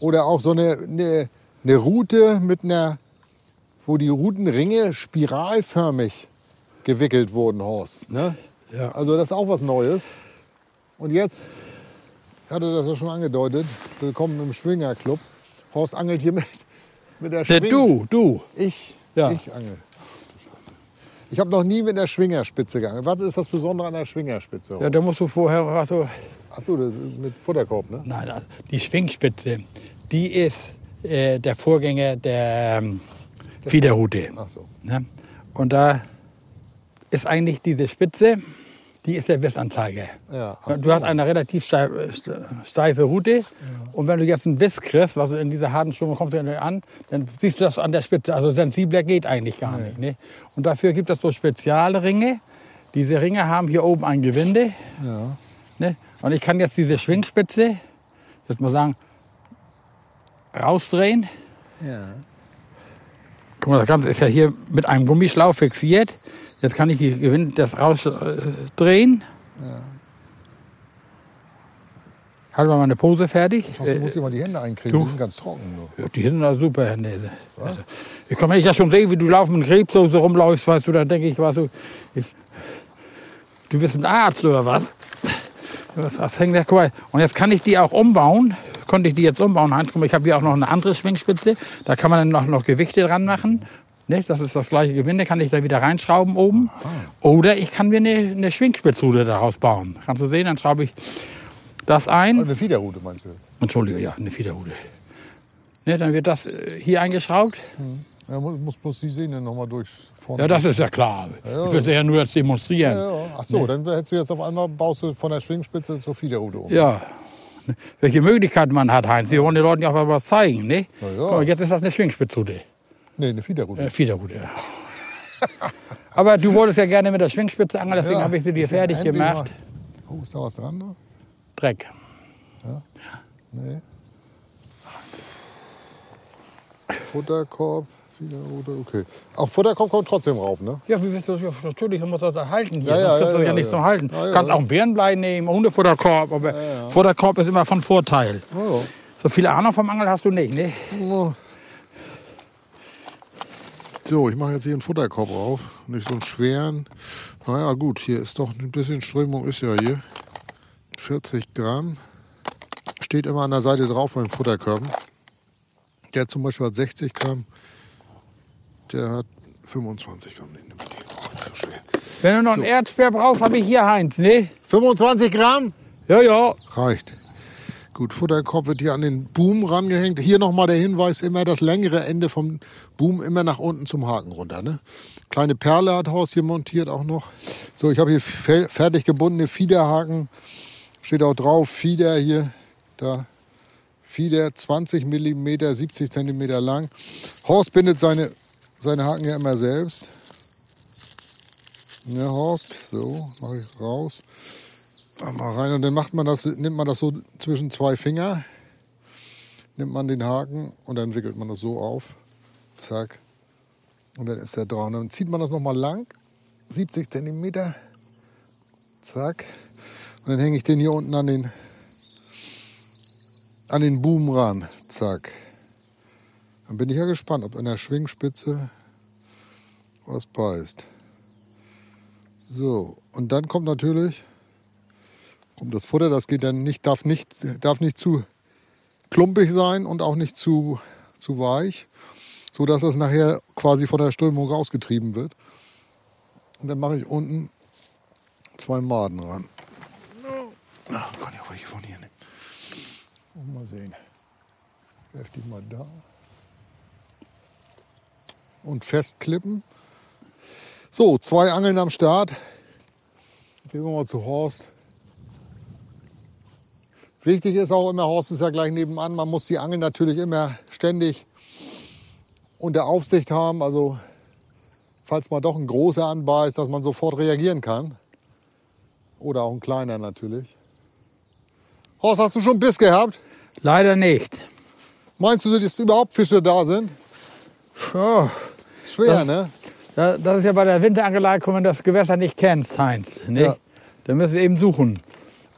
Speaker 2: Oder auch so eine, eine, eine Route mit einer, wo die Routenringe spiralförmig gewickelt wurden, Horst. Ne?
Speaker 4: Ja.
Speaker 2: Also das ist auch was Neues. Und jetzt, ich hatte das ja schon angedeutet, willkommen im Schwingerclub. Horst angelt hier mit, mit der Schwing-
Speaker 4: du, du.
Speaker 2: Ich,
Speaker 4: Ja.
Speaker 2: ich angel. Ich habe noch nie mit der Schwingerspitze geangelt. Was ist das Besondere an der Schwingerspitze?
Speaker 4: Ja, da musst du vorher, also,
Speaker 2: Achso, mit Futterkorb, ne?
Speaker 4: nein, also die Schwingspitze, die ist äh, der Vorgänger der ähm, Fiederrute.
Speaker 2: Ach so.
Speaker 4: Ne? Und da ist eigentlich diese Spitze, die ist der Bissanzeiger.
Speaker 2: Ja,
Speaker 4: Du hast eine relativ steif, steife Route. Und wenn du jetzt einen Biss kriegst, was in dieser harten Strömung kommt an, dann siehst du das an der Spitze. Also sensibler geht eigentlich gar nicht. Ne? Und dafür gibt es so Spezialringe. Diese Ringe haben hier oben ein Gewinde.
Speaker 2: Ja.
Speaker 4: Ne? Und ich kann jetzt diese Schwingspitze, jetzt mal sagen, rausdrehen.
Speaker 2: ja.
Speaker 4: Guck mal, das Ganze ist ja hier mit einem Gummischlauch fixiert. Jetzt kann ich die Gewinde das rausdrehen. Halt mal meine Pose fertig.
Speaker 2: Ich hoffe, du musst dir mal die Hände einkriegen.
Speaker 4: du-
Speaker 2: Die sind ganz trocken.
Speaker 4: Ja, die sind da super, Herr Nese. Also, ich kann, wenn ich das schon sehe, wie du laufend mit Krebssoße rumläufst, weißt du, dann denke ich, was du, ich, du bist ein Arzt oder was? Was, was hängt da? Guck mal. Und jetzt kann ich die auch umbauen. Konnte ich die jetzt umbauen, Heinz? Guck mal, ich habe hier auch noch eine andere Schwingspitze. Da kann man dann noch, noch Gewichte dran machen. Nicht? Das ist das gleiche Gewinde, kann ich da wieder reinschrauben oben. Oder ich kann mir eine, eine Schwingspitzrute daraus bauen. Kannst du sehen, dann schraube ich das ein.
Speaker 2: Eine Fiederrute meinst du jetzt?
Speaker 4: Entschuldige, ja, eine Fiederrute. Ne, dann wird das äh, hier eingeschraubt.
Speaker 2: Ja, muss, bloß die Sehne noch mal durch vorne.
Speaker 4: Ja, das ist ja klar. Ich will es ja nur jetzt demonstrieren.
Speaker 2: Ja, ja. Ach so, dann hättest du jetzt auf einmal baust du von der Schwingspitze zur Fiederrute um.
Speaker 4: Ja. Welche Möglichkeiten man hat, Heinz. Sie wollen den Leuten ja auch mal was zeigen, ne?
Speaker 2: Ja.
Speaker 4: Guck jetzt ist das eine Schwingspitzrute.
Speaker 2: Nee, eine Fiederrute.
Speaker 4: Äh, Fiederrute, ja. [LAUGHS] Aber du wolltest ja gerne mit der Schwingspitze angeln, deswegen
Speaker 2: Ja,
Speaker 4: habe ich sie dir fertig gemacht.
Speaker 2: mal- Oh, ist da was dran? Da?
Speaker 4: Dreck.
Speaker 2: Nee. Futterkorb, Fiederrute, okay. Auch Futterkorb kommt trotzdem rauf, ne?
Speaker 4: Ja, wie willst du das? Ja, natürlich muss das da halten hier.
Speaker 2: Ja, ja,
Speaker 4: Sonst kriegst
Speaker 2: ja,
Speaker 4: du ja,
Speaker 2: ja,
Speaker 4: nicht
Speaker 2: ja.
Speaker 4: zum Halten.
Speaker 2: Ja, ja.
Speaker 4: kannst auch ein Bärenblei nehmen, ohne Futterkorb, aber Futterkorb ist immer von Vorteil.
Speaker 2: Oh,
Speaker 4: So viel Ahnung vom Angeln hast du nicht, ne?
Speaker 2: ja. So, ich mache jetzt hier einen Futterkorb rauf. Nicht so einen schweren. Naja, gut, hier ist doch ein bisschen Strömung, ist ja hier. 40 Gramm. Steht immer an der Seite drauf beim Futterkörben. Der zum Beispiel hat 60 Gramm. Der hat 25 Gramm. Den nimmt so schwer.
Speaker 4: Wenn du noch einen Erzbär brauchst, habe ich hier Heinz, ne?
Speaker 2: 25 Gramm?
Speaker 4: Ja, ja.
Speaker 2: Reicht. Gut, Futterkorb wird hier an den Boom rangehängt. Hier nochmal der Hinweis, immer das längere Ende vom Boom immer nach unten zum Haken runter. Ne? Kleine Perle hat Horst hier montiert auch noch. So, ich habe hier fertig gebundene Fiederhaken. Steht auch drauf, Fieder hier, da. Fieder 20 mm, 70 cm lang. Horst bindet seine, seine Haken ja immer selbst. Ja, Horst, so, mache ich raus. Mal rein und dann macht man das, nimmt man das so zwischen zwei Finger, nimmt man den Haken und dann wickelt man das so auf. Zack. Und dann ist der dran. Dann zieht man das nochmal lang, 70 cm. Zack. Und dann hänge ich den hier unten an den, an den Boom ran. Zack. Dann bin ich ja gespannt, ob in der Schwingspitze was beißt. So, und dann kommt natürlich kommt das Futter, das geht dann nicht, darf nicht, darf nicht zu klumpig sein und auch nicht zu, zu weich, so dass es nachher quasi von der Strömung rausgetrieben wird. Und dann mache ich unten zwei Maden ran. Na, kann ich auch welche von hier nehmen. Mal sehen. Werf die mal da. Und festklippen. So, zwei Angeln am Start. Gehen wir mal zu Horst. Wichtig ist auch immer, Horst ist ja gleich nebenan, man muss die Angel natürlich immer ständig unter Aufsicht haben. Also falls mal doch ein großer anbeißt, dass man sofort reagieren kann. Oder auch ein kleiner natürlich. Horst, hast du schon Biss gehabt?
Speaker 4: Leider nicht.
Speaker 2: Meinst du, dass überhaupt Fische da sind?
Speaker 4: Oh,
Speaker 2: Schwer, das,
Speaker 4: ne? Das ist ja bei der Winterangelei, wenn man das Gewässer nicht kennt, Heinz. Nicht? Ja. Dann müssen wir eben suchen.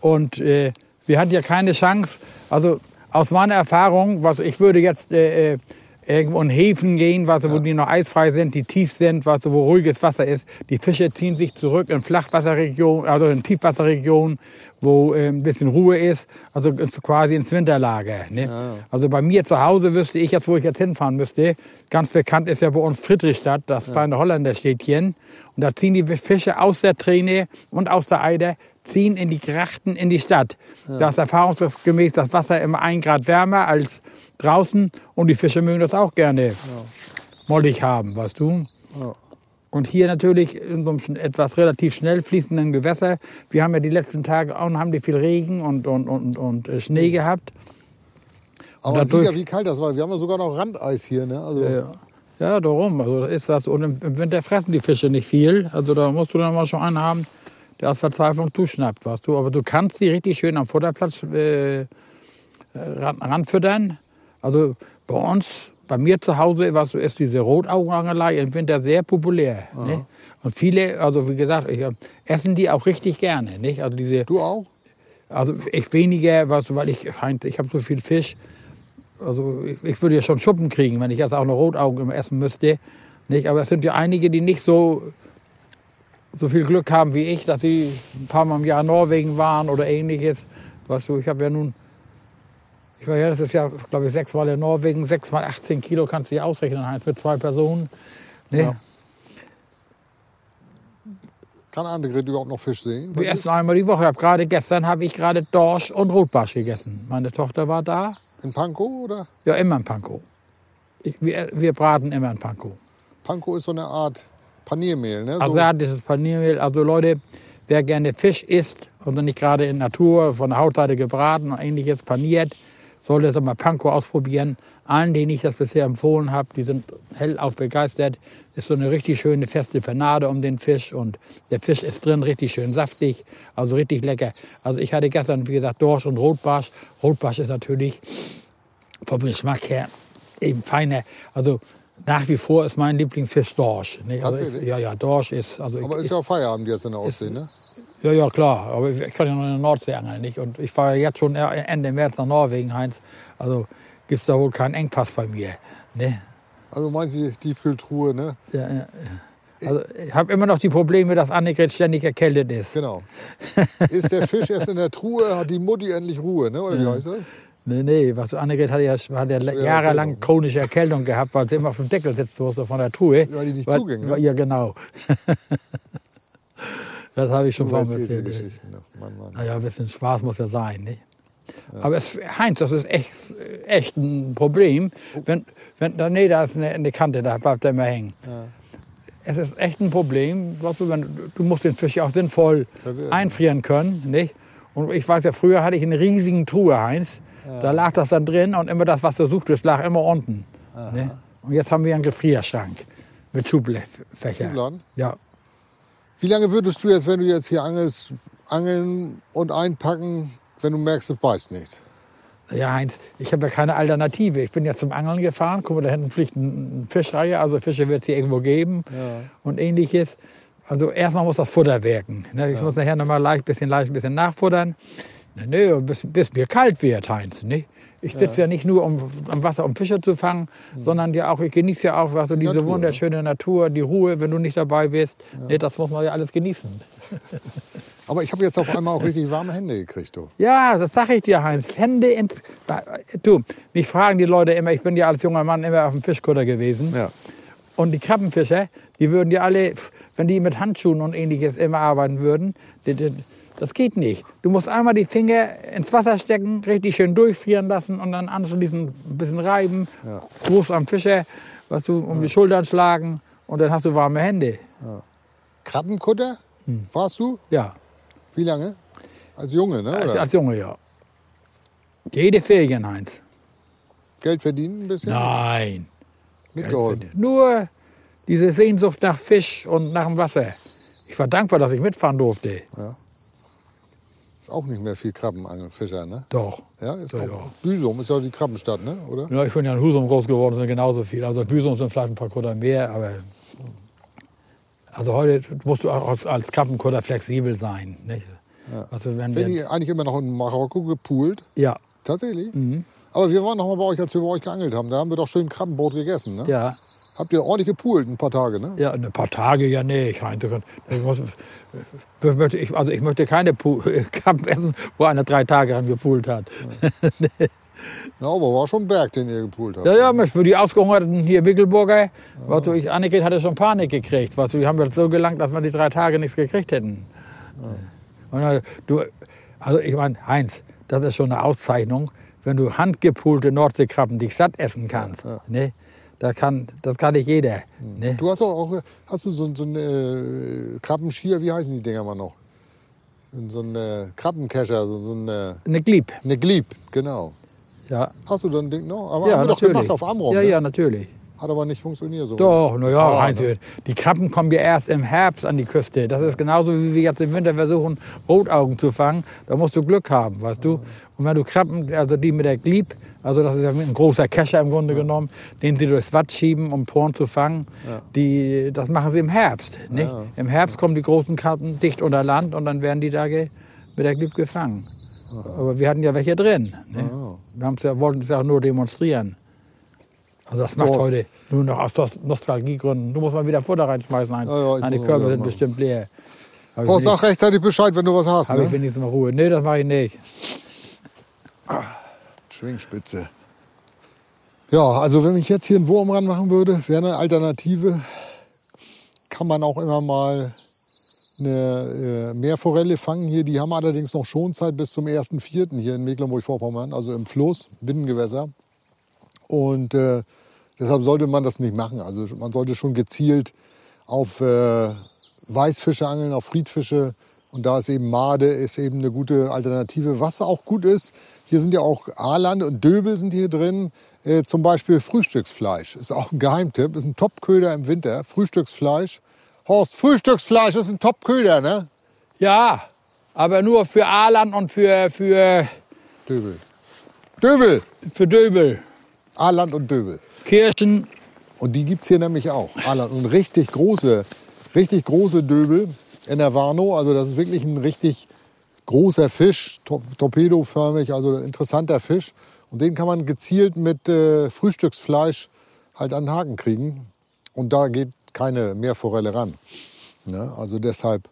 Speaker 4: Und äh, wir hatten ja keine Chance. Also aus meiner Erfahrung, was ich würde jetzt äh, äh irgendwo in Häfen gehen, was, wo die noch eisfrei sind, die tief sind, was, wo ruhiges Wasser ist. Die Fische ziehen sich zurück in Flachwasserregionen, also in Tiefwasserregionen, wo äh, ein bisschen Ruhe ist, also quasi ins Winterlager. Ne? Ja. Also bei mir zu Hause wüsste ich jetzt, wo ich jetzt hinfahren müsste. Ganz bekannt ist ja bei uns Friedrichstadt, das ja. kleine Holländerstädtchen. Und da ziehen die Fische aus der Träne und aus der Eider ziehen in die Grachten in die Stadt. Ja. Da ist erfahrungsgemäß das Wasser immer ein Grad wärmer als draußen und die Fische mögen das auch gerne ja. mollig haben, weißt du. Ja. Und hier natürlich in so einem etwas relativ schnell fließenden Gewässer. Wir haben ja die letzten Tage auch haben die viel Regen und, und, und, und äh, Schnee gehabt.
Speaker 2: Aber man sieht ja, wie kalt das war. Wir haben ja sogar noch Randeis hier. Ne?
Speaker 4: Also ja, ja, darum. Also das ist das. Und im Winter fressen die Fische nicht viel. Also da musst du dann mal schon einen haben, der aus Verzweiflung zuschnappt, weißt du. Aber du kannst die richtig schön am Futterplatz äh, ran, ranfüttern. Also bei uns, bei mir zu Hause was, ist diese Rotaugenangelei im Winter sehr populär. Ne? Und viele, also wie gesagt, ich, essen die auch richtig gerne. Nicht? Also diese,
Speaker 2: du auch?
Speaker 4: Also ich weniger, du, weil ich, ich habe so viel Fisch. Also ich, ich, würde ja schon Schuppen kriegen, wenn ich jetzt auch noch Rotaugen essen müsste. Nicht? Aber es sind ja einige, die nicht so so viel Glück haben wie ich, dass sie ein paar Mal im Jahr in Norwegen waren oder ähnliches. Weißt du, ich habe ja nun, ich ja das ist ja, glaube ich, sechsmal in Norwegen, sechsmal 18 Kilo kannst du dir ausrechnen, Heinz, für zwei Personen. Ne? Ja.
Speaker 2: Kann Annegret überhaupt noch Fisch sehen?
Speaker 4: Wir essen einmal die Woche. Hab grade, gestern habe ich gerade Dorsch und Rotbarsch gegessen. Meine Tochter war da.
Speaker 2: In Pankow oder?
Speaker 4: Ja, immer in Pankow. Ich, wir, wir braten immer in Pankow.
Speaker 2: Pankow ist so eine Art Paniermehl, ne?
Speaker 4: So. Asiatisches Paniermehl. Also Leute, wer gerne Fisch isst und nicht gerade in Natur von der Hautseite gebraten und ähnliches paniert, sollte es mal Panko ausprobieren. Allen, denen ich das bisher empfohlen habe, die sind hellauf begeistert. Ist so eine richtig schöne feste Panade um den Fisch und der Fisch ist drin richtig schön saftig, also richtig lecker. Also ich hatte gestern, wie gesagt, Dorsch und Rotbarsch. Rotbarsch ist natürlich vom Geschmack her eben feiner. Also nach wie vor ist mein Lieblingsfisch Dorsch.
Speaker 2: Nicht? Also
Speaker 4: ich, ja, ja, Dorsch ist. Also
Speaker 2: aber ich, ist ja auch Feierabend jetzt in der Ostsee, ne?
Speaker 4: Ja, ja, klar. Aber ich kann ja noch in der Nordsee angeln, nicht? Und ich fahre jetzt schon Ende März nach Norwegen, Heinz. Also gibt es da wohl keinen Engpass bei mir. Ne?
Speaker 2: Also meinst du die Tiefkühltruhe, ne?
Speaker 4: Ja, ja. Also ich habe immer noch die Probleme, dass Annegret ständig erkältet ist.
Speaker 2: Genau. [LAUGHS] Ist der Fisch erst in der Truhe, hat die Mutti endlich Ruhe, ne? oder wie heißt das?
Speaker 4: Nee, nee, was Annegret hat ja, hat ja jahrelang Erkältung. chronische Erkältung gehabt, weil sie immer auf dem Deckel sitzt so von der Truhe.
Speaker 2: Weil die nicht weil, zuging, ne?
Speaker 4: Ja, genau. [LAUGHS] das habe ich schon vor mir
Speaker 2: erzählt. Mann, Mann.
Speaker 4: Naja, ein bisschen Spaß muss ja sein, nicht? Aber es, Heinz, das ist echt, echt ein Problem. Wenn, wenn, da, nee, da ist eine, eine Kante, da bleibt er immer hängen. Es ist echt ein Problem. Du, wenn, du musst den Fisch ja auch sinnvoll
Speaker 2: Verwerten.
Speaker 4: einfrieren können. Nicht? Und ich weiß ja, früher hatte ich eine riesigen Truhe, Heinz. Da lag das dann drin und immer das, was du suchtest, lag immer unten. Und jetzt haben wir einen Gefrierschrank mit Schubfächer.
Speaker 2: Schubladen?
Speaker 4: Ja.
Speaker 2: Wie lange würdest du jetzt, wenn du jetzt hier angelst, angeln und einpacken, wenn du merkst, es beißt nichts?
Speaker 4: Ja, Heinz, ich habe ja keine Alternative. Ich bin jetzt zum Angeln gefahren. Guck mal, da hinten fliegt ein Fischreihe. Also Fische wird es hier irgendwo geben und ähnliches. Also erstmal muss das Futter wirken. Ne? Ich muss nachher noch mal leicht, bisschen leicht, bisschen nachfuttern. Ne, bis, bis mir kalt wird, Heinz. Ne? Ich sitze ja. nicht nur um, am Wasser, um Fische zu fangen, sondern ja auch, ich genieße ja auch was, so diese
Speaker 2: Natur,
Speaker 4: wunderschöne Natur, die Ruhe, wenn du nicht dabei bist. Ne, das muss man ja alles genießen. [LAUGHS]
Speaker 2: Aber ich habe jetzt auf einmal auch richtig warme Hände gekriegt, du.
Speaker 4: Ja, das sage ich dir, Heinz. Hände ins. Du, mich fragen die Leute immer, ich bin ja als junger Mann immer auf dem Fischkutter gewesen.
Speaker 2: Ja.
Speaker 4: Und die Krabbenfischer, die würden ja alle, wenn die mit Handschuhen und ähnliches immer arbeiten würden, die, die, das geht nicht. Du musst einmal die Finger ins Wasser stecken, richtig schön durchfrieren lassen und dann anschließend ein bisschen reiben, Gruß am Fischer, was du um die Schultern schlagen und dann hast du warme Hände.
Speaker 2: Krabbenkutter? Warst du?
Speaker 4: Ja,
Speaker 2: Wie lange? Als Junge, ne?
Speaker 4: als, als Junge, ja. Jede Ferien, Heinz.
Speaker 2: Geld verdienen ein bisschen?
Speaker 4: Nein.
Speaker 2: Mitgeholfen.
Speaker 4: Nur diese Sehnsucht nach Fisch und nach dem Wasser. Ich war dankbar, dass ich mitfahren durfte.
Speaker 2: Ist auch nicht mehr viel Krabbenangelfischer, ne?
Speaker 4: Doch.
Speaker 2: Ja, ist
Speaker 4: Ja,
Speaker 2: auch.
Speaker 4: ja.
Speaker 2: Büsum ist ja die Krabbenstadt, ne? Oder?
Speaker 4: Ja, ich bin ja in Husum groß geworden, sind genauso viel. Also Büsum sind vielleicht ein paar Kutter mehr, aber. Also heute musst du auch als, als Krabbenkutter flexibel sein. Nicht? Also wenn wir,
Speaker 2: die eigentlich immer noch in Marokko gepoolt.
Speaker 4: ja,
Speaker 2: Tatsächlich?
Speaker 4: Mhm.
Speaker 2: Aber wir waren noch mal bei euch, als wir bei euch geangelt haben. Da haben wir doch schön Krabbenbrot gegessen, ne?
Speaker 4: ja,
Speaker 2: Habt ihr ordentlich gepoolt, ein paar Tage, ne?
Speaker 4: ja, ein paar Tage ja nicht. Heinz. Ich, muss, ich, möchte, ich, also ich möchte keine Krabben [LAUGHS] essen, wo einer drei Tage dran gepoolt hat. [LAUGHS]
Speaker 2: Ja, aber war schon ein Berg, den ihr gepoolt habt.
Speaker 4: Ja, ja, für die Ausgehungerten hier Wickelburger, weißt du, ich, Annegret hatte schon Panik gekriegt. Weißt du, die haben so gelangt, dass wir die drei Tage nichts gekriegt hätten. Und, äh, du, also ich meine, Heinz, das ist schon eine Auszeichnung, wenn du handgepoolte Nordseekrabben dich satt essen kannst. Ne? Das, kann, das kann nicht jeder. Ne?
Speaker 2: Du hast auch, auch hast du so, so einen äh, Krabbenschier, wie heißen die Dinger mal noch? So ein äh, Krabbenkescher, so, so ein, äh,
Speaker 4: Eine Glieb.
Speaker 2: eine Glieb, genau.
Speaker 4: Ja,
Speaker 2: Hast du so ein Ding noch? Aber
Speaker 4: ja
Speaker 2: haben wir doch
Speaker 4: natürlich.
Speaker 2: gemacht auf Amrum.
Speaker 4: ja,
Speaker 2: ne?
Speaker 4: ja, natürlich.
Speaker 2: Hat aber nicht funktioniert so.
Speaker 4: Doch, naja,
Speaker 2: Ah,
Speaker 4: Heinz,
Speaker 2: ne?
Speaker 4: die Krabben kommen ja erst im Herbst an die Küste. Das ist genauso, wie wir jetzt im Winter versuchen, Rotaugen zu fangen. Da musst du Glück haben, weißt du. Und wenn du Krabben, also die mit der Glieb, also das ist ja ein großer Kescher im Grunde genommen, den sie durchs Watt schieben, um Porn zu fangen, die, das machen sie im Herbst. Nicht? Im Herbst kommen die großen Krabben dicht unter Land und dann werden die da mit der Glieb gefangen. Aber wir hatten ja welche drin. Ne? Wir haben's ja, wollten es ja auch nur demonstrieren. Also das macht
Speaker 2: So.
Speaker 4: heute nur noch aus Nos- Nostalgiegründen. Du musst mal wieder Futter reinschmeißen. Ein.
Speaker 2: Ja, ja, ich
Speaker 4: Deine Körbe sind bestimmt leer. Habe
Speaker 2: Boah,
Speaker 4: ich,
Speaker 2: sag rechtzeitig Bescheid, wenn du was hast.
Speaker 4: hab ich
Speaker 2: Ne?
Speaker 4: wenigstens mal Ruhe. Nee, das mache ich nicht.
Speaker 2: Schwingspitze. Ja, also wenn ich jetzt hier einen Wurm ranmachen würde, wäre eine Alternative. Kann man auch immer mal eine äh, Meerforelle fangen hier. Die haben allerdings noch Schonzeit bis zum 1.4. hier in Mecklenburg-Vorpommern, also im Fluss, Binnengewässer. Und äh, deshalb sollte man das nicht machen. Also man sollte schon gezielt auf äh, Weißfische angeln, auf Friedfische. Und da ist eben Made ist eben eine gute Alternative. Was auch gut ist, hier sind ja auch Aalande und Döbel sind hier drin. Äh, zum Beispiel Frühstücksfleisch ist auch ein Geheimtipp. Ist ein Top-Köder im Winter. Frühstücksfleisch. Horst, Frühstücksfleisch ist ein Top-Köder, ne?
Speaker 4: Ja, aber nur für Aaland und für, für,
Speaker 2: Döbel. Döbel.
Speaker 4: für Döbel.
Speaker 2: Aaland und Döbel.
Speaker 4: Kirschen,
Speaker 2: Und die gibt's hier nämlich auch. Aaland. Und richtig große, richtig große Döbel in der Warnow. Also das ist wirklich ein richtig großer Fisch, tor torpedoförmig, also interessanter Fisch. Und den kann man gezielt mit äh, Frühstücksfleisch halt an den Haken kriegen. Und da geht keine Meerforelle ran. Ne? Also deshalb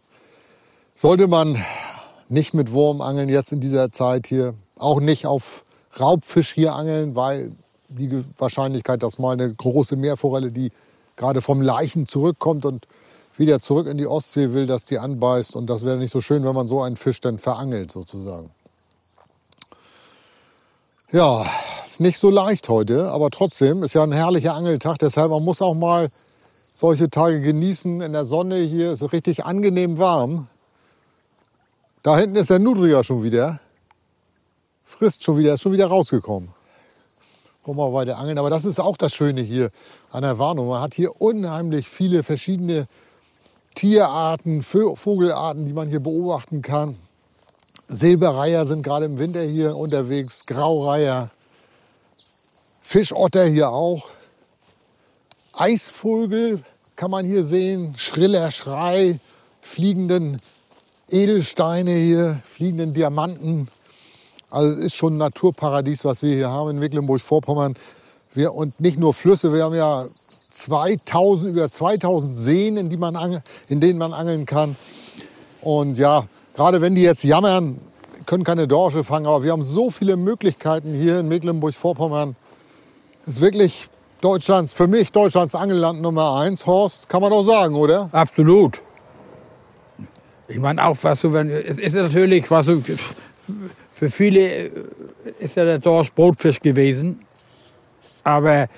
Speaker 2: sollte man nicht mit Wurm angeln jetzt in dieser Zeit hier. Auch nicht auf Raubfisch hier angeln, weil die Wahrscheinlichkeit, dass mal eine große Meerforelle, die gerade vom Leichen zurückkommt und wieder zurück in die Ostsee will, dass die anbeißt. Und das wäre nicht so schön, wenn man so einen Fisch dann verangelt sozusagen. Ja, ist nicht so leicht heute, aber trotzdem ist ja ein herrlicher Angeltag. Deshalb man muss auch mal solche Tage genießen in der Sonne. Hier ist es richtig angenehm warm. Da hinten ist der Nudria schon wieder. Frisst schon wieder, ist schon wieder rausgekommen. Guck mal weiter angeln. Aber das ist auch das Schöne hier an der Warnung. Man hat hier unheimlich viele verschiedene Tierarten, Vogelarten, die man hier beobachten kann. Silberreiher sind gerade im Winter hier unterwegs, Graureiher, Fischotter hier auch. Eisvogel kann man hier sehen, schriller Schrei, fliegenden Edelsteine hier, fliegenden Diamanten. Also es ist schon ein Naturparadies, was wir hier haben in Mecklenburg-Vorpommern. Und nicht nur Flüsse, wir haben ja 2000, über 2000 Seen, in, die man angel, in denen man angeln kann. Und ja, gerade wenn die jetzt jammern, können keine Dorsche fangen, aber wir haben so viele Möglichkeiten hier in Mecklenburg-Vorpommern. Ist wirklich Deutschlands, für mich Deutschlands Angelland Nummer eins. Horst, kann man doch sagen, oder?
Speaker 4: Absolut. Ich meine auch, was du, wenn, es ist natürlich, was du, für viele ist ja der Dorsch Brotfisch gewesen. Aber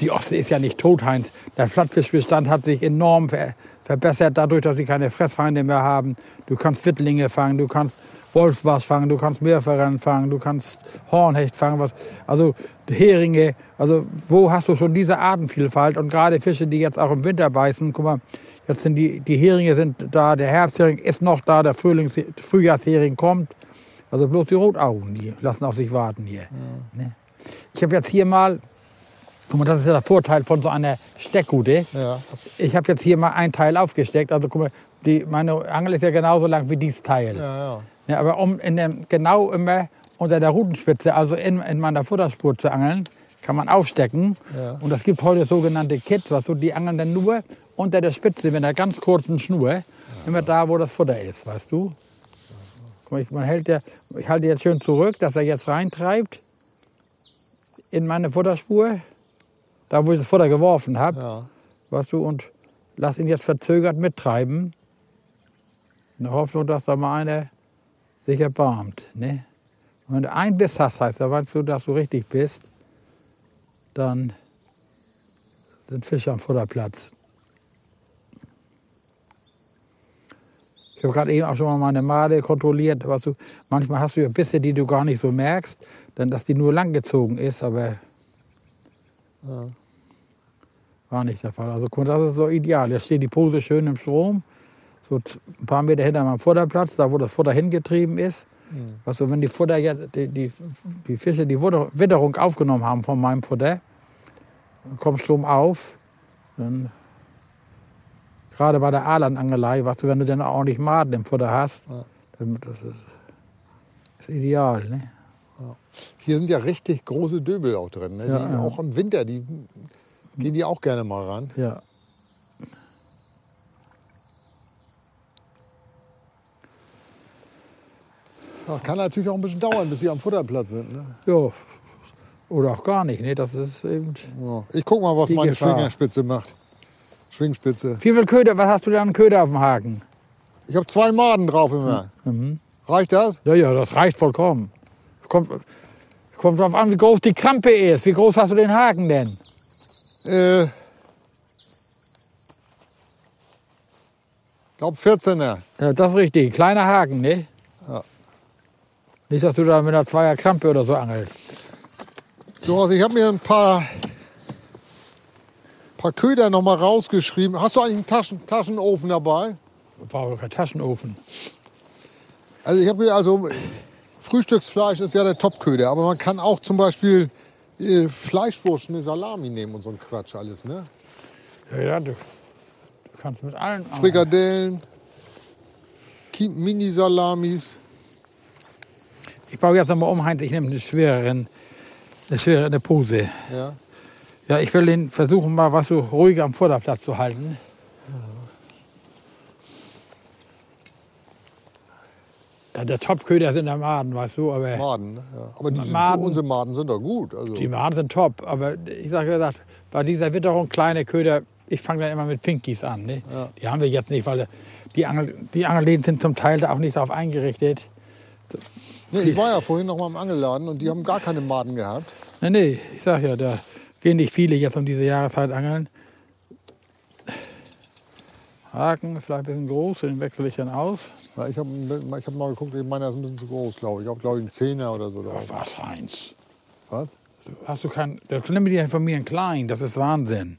Speaker 4: die Ostsee ist ja nicht tot, Heinz. Der Plattfischbestand hat sich enorm ver verbessert, dadurch, dass sie keine Fressfeinde mehr haben. Du kannst Wittlinge fangen, du kannst Wolfsbass fangen, du kannst Meerforellen fangen, du kannst Hornhecht fangen. Was, also Heringe. Also wo hast du schon diese Artenvielfalt? Und gerade Fische, die jetzt auch im Winter beißen. Guck mal, jetzt sind die, die Heringe sind da, der Herbsthering ist noch da, der Frühlings Frühjahrshering kommt. Also bloß die Rotaugen, die lassen auf sich warten hier. Ja. Ne? Ich habe jetzt hier mal Guck mal, das ist ja der Vorteil von so einer Steckgute. Ja. Ich habe jetzt hier mal ein Teil aufgesteckt. Also guck mal, die, meine Angel ist ja genauso lang wie dieses Teil. Ja, ja. aber um in dem, genau immer unter der Rutenspitze, also in, in meiner Futterspur zu angeln, kann man aufstecken. Ja. Und es gibt heute sogenannte Kits, was so, die angeln dann nur unter der Spitze mit einer ganz kurzen Schnur, immer da, wo das Futter ist, weißt du? Guck mal, ich, man hält der, ich halte jetzt schön zurück, dass er jetzt reintreibt in meine Futterspur da wo ich das Futter geworfen habe, ja. weißt du, und lass ihn jetzt verzögert mittreiben, in der Hoffnung, dass da mal einer sich erbarmt. Ne? Und wenn du einen Biss hast, heißt das, weißt du, dass du richtig bist, dann sind Fische am Futterplatz. Ich habe gerade eben auch schon mal meine Made kontrolliert. Weißt du, manchmal hast du ja Bisse, die du gar nicht so merkst, denn dass die nur langgezogen ist, aber ja. War nicht der Fall. Also das ist so ideal. Jetzt steht die Pose schön im Strom, so ein paar Meter hinter meinem Futterplatz, da wo das Futter hingetrieben ist. Mhm. Also wenn die Futter jetzt, die, die, die Fische die Witterung aufgenommen haben von meinem Futter, dann kommt Strom auf, dann gerade bei der Aalanangelei, was du, wenn du dann auch nicht Maden im Futter hast, ja. dann, das ist, ist ideal. Ne?
Speaker 2: Ja. Hier sind ja richtig große Döbel auch drin, ne? ja, die, auch im Winter, die Gehen die auch gerne mal ran?
Speaker 4: Ja.
Speaker 2: Ach, kann natürlich auch ein bisschen dauern, bis sie am Futterplatz sind. Ne?
Speaker 4: Ja. Oder auch gar nicht. Ne? Das ist eben
Speaker 2: ja. Ich guck mal, was meine Gefahr. Schwingerspitze macht. Schwingspitze.
Speaker 4: Wie viel Köder, was hast du da an Köder auf dem Haken?
Speaker 2: Ich habe zwei Maden drauf immer. Mhm. Reicht das?
Speaker 4: Ja, ja, das reicht vollkommen. Kommt, kommt drauf an, wie groß die Krampe ist. Wie groß hast du den Haken denn? Äh,
Speaker 2: glaube 14er.
Speaker 4: Ja, das ist richtig. Kleiner Haken, ne? Ja. Nicht, dass du da mit einer Zweier Krampe oder so angelst.
Speaker 2: So, also ich habe mir ein paar, paar Köder noch mal rausgeschrieben. Hast du eigentlich einen Taschen, Taschenofen dabei?
Speaker 4: Ich brauche keinen Taschenofen.
Speaker 2: Also ich habe hier, also Frühstücksfleisch ist ja der Topköder, aber man kann auch zum Beispiel äh, Fleischwurst mit Salami nehmen und so ein Quatsch alles, ne?
Speaker 4: Ja, ja, du, du kannst mit allen.
Speaker 2: Frikadellen, Mini-Salamis.
Speaker 4: Ich baue jetzt nochmal um, Heinz, ich nehme eine schwereren, eine schwerere Pose. Ja. Ja, ich will den versuchen, mal was so ruhiger am Vorderplatz zu halten. Ja, der Topköder sind der Maden, weißt du. Aber
Speaker 2: Maden, ne? ja. Aber die Maden, unsere Maden sind doch gut.
Speaker 4: Also. Die Maden sind top. Aber ich sage gesagt, bei dieser Witterung kleine Köder, ich fange dann immer mit Pinkies an. Ne? Ja. Die haben wir jetzt nicht, weil die, Angel, die Angelläden sind zum Teil da auch nicht darauf eingerichtet.
Speaker 2: Nee, ich war ja vorhin noch mal im Angelladen und die haben gar keine Maden gehabt.
Speaker 4: Nee, nee, ich sag ja, da gehen nicht viele jetzt um diese Jahreszeit angeln. Haken, vielleicht ein bisschen groß, den wechsle ich dann aus.
Speaker 2: Ja, ich habe ich hab mal geguckt, meiner ist ein bisschen zu groß, glaube ich. Ich habe, glaube ich, einen Zehner oder so drauf.
Speaker 4: Was, Heinz?
Speaker 2: Was?
Speaker 4: Hast du kein. Da nimm dir von mir einen kleinen, das ist Wahnsinn.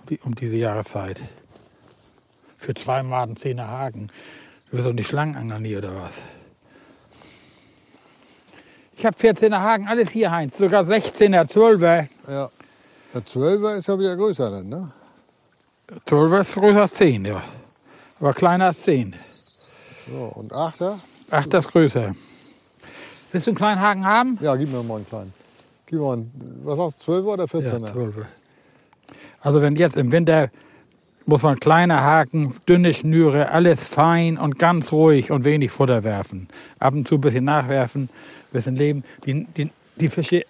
Speaker 4: Um, die, um diese Jahreszeit. Für zwei Maden Zehner Haken. Du wirst doch nicht Schlangenangeln hier oder was? Ich habe 14er Haken, alles hier, Heinz. Sogar 16er, 12er.
Speaker 2: Ja. Der 12er ist ja wieder größer dann, ne?
Speaker 4: 12er ist größer als 10, ja. Aber kleiner als 10.
Speaker 2: So, und 8er?
Speaker 4: 8er ist größer. Willst du einen kleinen Haken haben?
Speaker 2: Ja, gib mir mal einen kleinen. Gib mir mal einen, was sagst du, 12er oder 14er?
Speaker 4: 12er. Also wenn jetzt im Winter muss man kleine Haken, dünne Schnüre, alles fein und ganz ruhig und wenig Futter werfen. Ab und zu ein bisschen nachwerfen, ein bisschen leben. Die, die, die Fische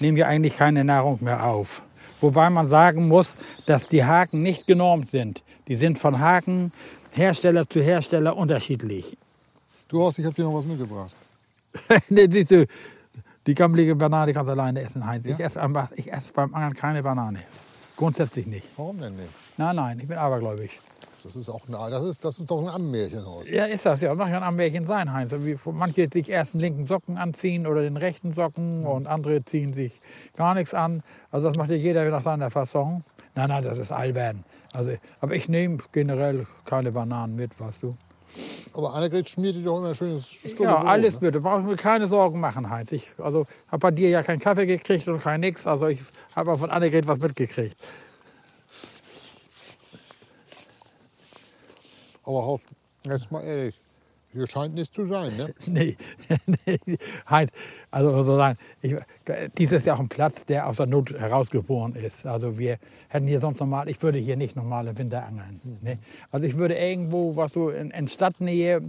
Speaker 4: nehmen ja eigentlich keine Nahrung mehr auf. Wobei man sagen muss, dass die Haken nicht genormt sind. Die sind von Haken Hersteller zu Hersteller unterschiedlich.
Speaker 2: Du Horst, ich habe dir noch was mitgebracht. [LAUGHS]
Speaker 4: nee, siehst du, die gammelige Banane kannst du alleine essen, Heinz. Ich
Speaker 2: Ja?
Speaker 4: esse am- ich esse beim Angeln keine Banane. Grundsätzlich nicht.
Speaker 2: Warum denn nicht?
Speaker 4: Nein, nein, ich bin abergläubig.
Speaker 2: Das ist, auch ein, das ist, das ist doch ein Ammenmärchenhaus.
Speaker 4: Ja, ist das ja. Mag ja ein Märchen sein, Heinz. Wie manche sich erst den linken Socken anziehen oder den rechten Socken und andere ziehen sich gar nichts an. Also das macht ja jeder nach seiner Fasson. Nein, nein, das ist albern. Also, aber ich nehme generell keine Bananen mit, weißt du.
Speaker 2: Aber Annegret schmiert dir doch immer ein schönes Stück
Speaker 4: Ja,
Speaker 2: Brot,
Speaker 4: alles
Speaker 2: ne?
Speaker 4: bitte. Brauchst mir keine Sorgen machen, Heinz. Ich also, habe bei dir ja keinen Kaffee gekriegt und kein nix. Also ich habe auch von Annegret was mitgekriegt.
Speaker 2: Aber Horst, jetzt mal ehrlich, hier scheint nichts zu sein, ne? [LAUGHS]
Speaker 4: Nee, [LAUGHS] nee, also sozusagen, ich, dies ist ja auch ein Platz, der aus der Not herausgeboren ist. Also wir hätten hier sonst normal, ich würde hier nicht normal im Winter angeln. Ne? Also ich würde irgendwo, was so in, in Stadtnähe,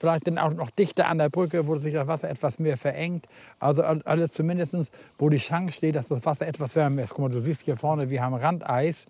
Speaker 4: vielleicht dann auch noch dichter an der Brücke, wo sich das Wasser etwas mehr verengt. Also al- alles zumindest, wo die Chance steht, dass das Wasser etwas wärmer ist. Guck mal, du siehst hier vorne, wir haben Randeis.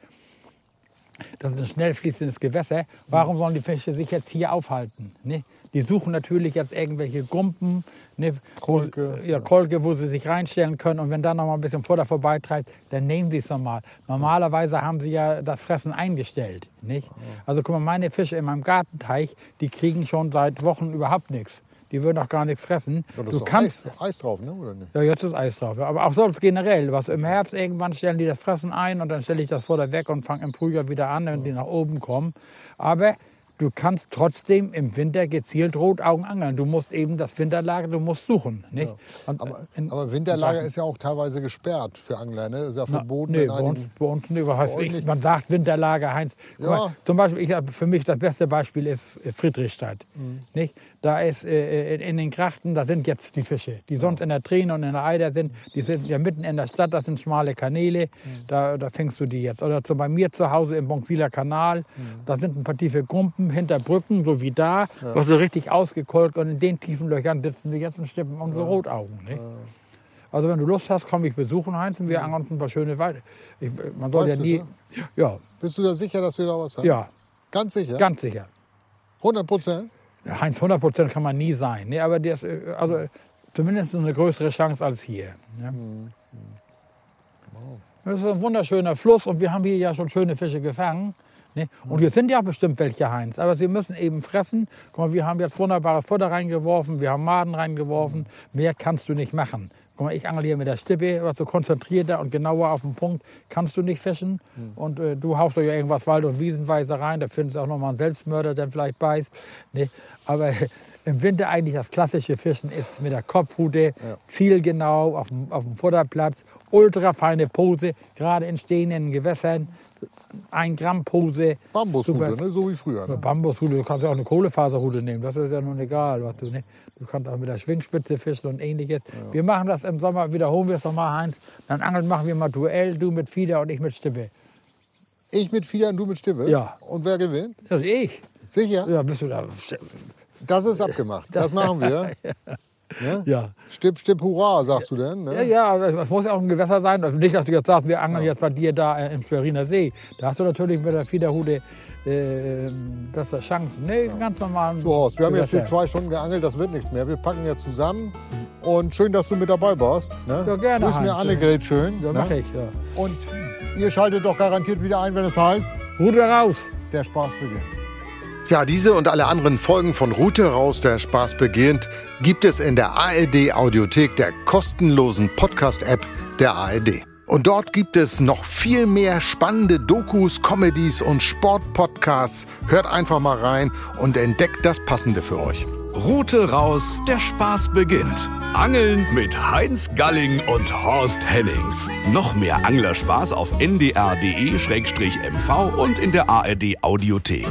Speaker 4: Das ist ein schnell fließendes Gewässer. Warum sollen die Fische sich jetzt hier aufhalten? Ne? Die suchen natürlich jetzt irgendwelche Gumpen, ne?
Speaker 2: Kolke.
Speaker 4: Wo, ja, Kolke, wo sie sich reinstellen können. Und wenn dann noch mal ein bisschen Futter vorbeitreibt, dann nehmen sie es nochmal. Normalerweise haben sie ja das Fressen eingestellt. Nicht? Also guck mal, meine Fische in meinem Gartenteich, die kriegen schon seit Wochen überhaupt nichts. Die würden auch gar nichts fressen.
Speaker 2: Ja,
Speaker 4: du kannst,
Speaker 2: Eis, Eis drauf, ne? Oder nicht?
Speaker 4: ja, jetzt ist Eis drauf. ja. Aber auch sonst generell. Was im Herbst irgendwann stellen die das Fressen ein und dann stelle ich das Futter weg und fange im Frühjahr wieder an, wenn die nach oben kommen. Aber du kannst trotzdem im Winter gezielt Rotaugen angeln. Du musst eben das Winterlager, du musst suchen. Nicht? Und,
Speaker 2: Aber,
Speaker 4: in-
Speaker 2: aber Winterlager
Speaker 4: in-
Speaker 2: ist ja auch teilweise gesperrt für Angler, ne? Ist ja
Speaker 4: na,
Speaker 2: verboten
Speaker 4: nee,
Speaker 2: in
Speaker 4: bei uns, bei uns nicht. Was heißt, ich, man sagt Winterlager, Heinz.
Speaker 2: Ja.
Speaker 4: mal, zum Beispiel, ich, für mich das beste Beispiel ist äh, Friedrichstadt.
Speaker 2: Mhm.
Speaker 4: Nicht? Da ist äh, in, in den Krachten, da sind jetzt die Fische, die sonst in der Träne und in der Eider sind. Die sind ja mitten in der Stadt, das sind schmale Kanäle. Da, da fängst du die jetzt. Oder zum, bei mir zu Hause im Bonksiler Kanal, da sind ein paar tiefe Grumpen hinter Brücken, so wie da. Das wird richtig ausgekolkt und in den tiefen Löchern sitzen wir jetzt und stippen unsere Rotaugen. Nicht? Also wenn du Lust hast, komm mich besuchen, Heinz, und wir angeln uns ein paar schöne Weide. Ich, man soll
Speaker 2: Weißt
Speaker 4: ja nie. Ja,
Speaker 2: Bist du da sicher, dass wir da was haben?
Speaker 4: ja,
Speaker 2: Ganz sicher?
Speaker 4: ganz sicher.
Speaker 2: 100 Prozent?
Speaker 4: Heinz, 100 Prozent kann man nie sein. Ne? Aber das, äh, also, zumindest eine größere Chance als hier. Ne? Das ist ein wunderschöner Fluss und wir haben hier ja schon schöne Fische gefangen. Ne? Und hier sind ja bestimmt welche, Heinz. Aber sie müssen eben fressen. Guck mal, wir haben jetzt wunderbares Futter reingeworfen, wir haben Maden reingeworfen. Mehr kannst du nicht machen. Guck mal, ich angel hier mit der Stippe, was so konzentrierter und genauer auf den Punkt kannst du nicht fischen. Und äh, du haust doch ja irgendwas Wald- und Wiesenweise rein, da findest du auch noch mal einen Selbstmörder, der vielleicht beißt. Ne? Aber [LAUGHS] im Winter eigentlich das klassische Fischen ist mit der Kopfrute, zielgenau auf dem, auf dem Futterplatz, ultra feine Pose, gerade in stehenden Gewässern, ein Gramm Pose.
Speaker 2: Bambusrute,
Speaker 4: Super.
Speaker 2: ne? so wie früher. Ne?
Speaker 4: Bambusrute, du kannst ja auch eine Kohlefaserrute nehmen, das ist ja nun egal. Was du, ne? Du kannst auch mit der Schwingspitze fischen und ähnliches. Wir machen das im Sommer, wiederholen wir es nochmal, Heinz. Dann angeln machen wir mal Duell, du mit Fieder und ich mit Stippe.
Speaker 2: Ich mit Fieder und du mit Stimme?
Speaker 4: Ja.
Speaker 2: Und wer gewinnt?
Speaker 4: Das ist ich.
Speaker 2: Sicher?
Speaker 4: Ja, bist du da.
Speaker 2: Das ist abgemacht. Das [LAUGHS] machen wir. Ne?
Speaker 4: Ja.
Speaker 2: Stipp, stipp, hurra, sagst du denn? Ne?
Speaker 4: Ja, ja, es muss ja auch ein Gewässer sein. Also nicht, dass du jetzt sagst, wir angeln jetzt bei dir da äh, im Schweriner See. Da hast du natürlich mit der Fiederhude äh, bessere Chancen. Nee, ganz normal.
Speaker 2: So, Horst, wir haben jetzt hier
Speaker 4: Gewässer.
Speaker 2: zwei Stunden geangelt, das wird nichts mehr. Wir packen jetzt zusammen. Und schön, dass du mit dabei warst. Ne?
Speaker 4: Ja, gerne,
Speaker 2: Grüß mir. Annegret schön.
Speaker 4: So
Speaker 2: ne?
Speaker 4: mache ich, ja.
Speaker 2: Und ihr schaltet doch garantiert wieder ein, wenn es heißt,
Speaker 4: Rute raus!
Speaker 2: der Spaß beginnt.
Speaker 1: Tja, diese und alle anderen Folgen von Route raus, der Spaß beginnt, gibt es in der ARD Audiothek, der kostenlosen Podcast-App der ARD. Und dort gibt es noch viel mehr spannende Dokus, Comedies und Sportpodcasts. Hört einfach mal rein und entdeckt das Passende für euch.
Speaker 3: Route raus, der Spaß beginnt. Angeln mit Heinz Galling und Horst Hennings. Noch mehr Anglerspaß auf ndr.de-mv und in der ARD Audiothek.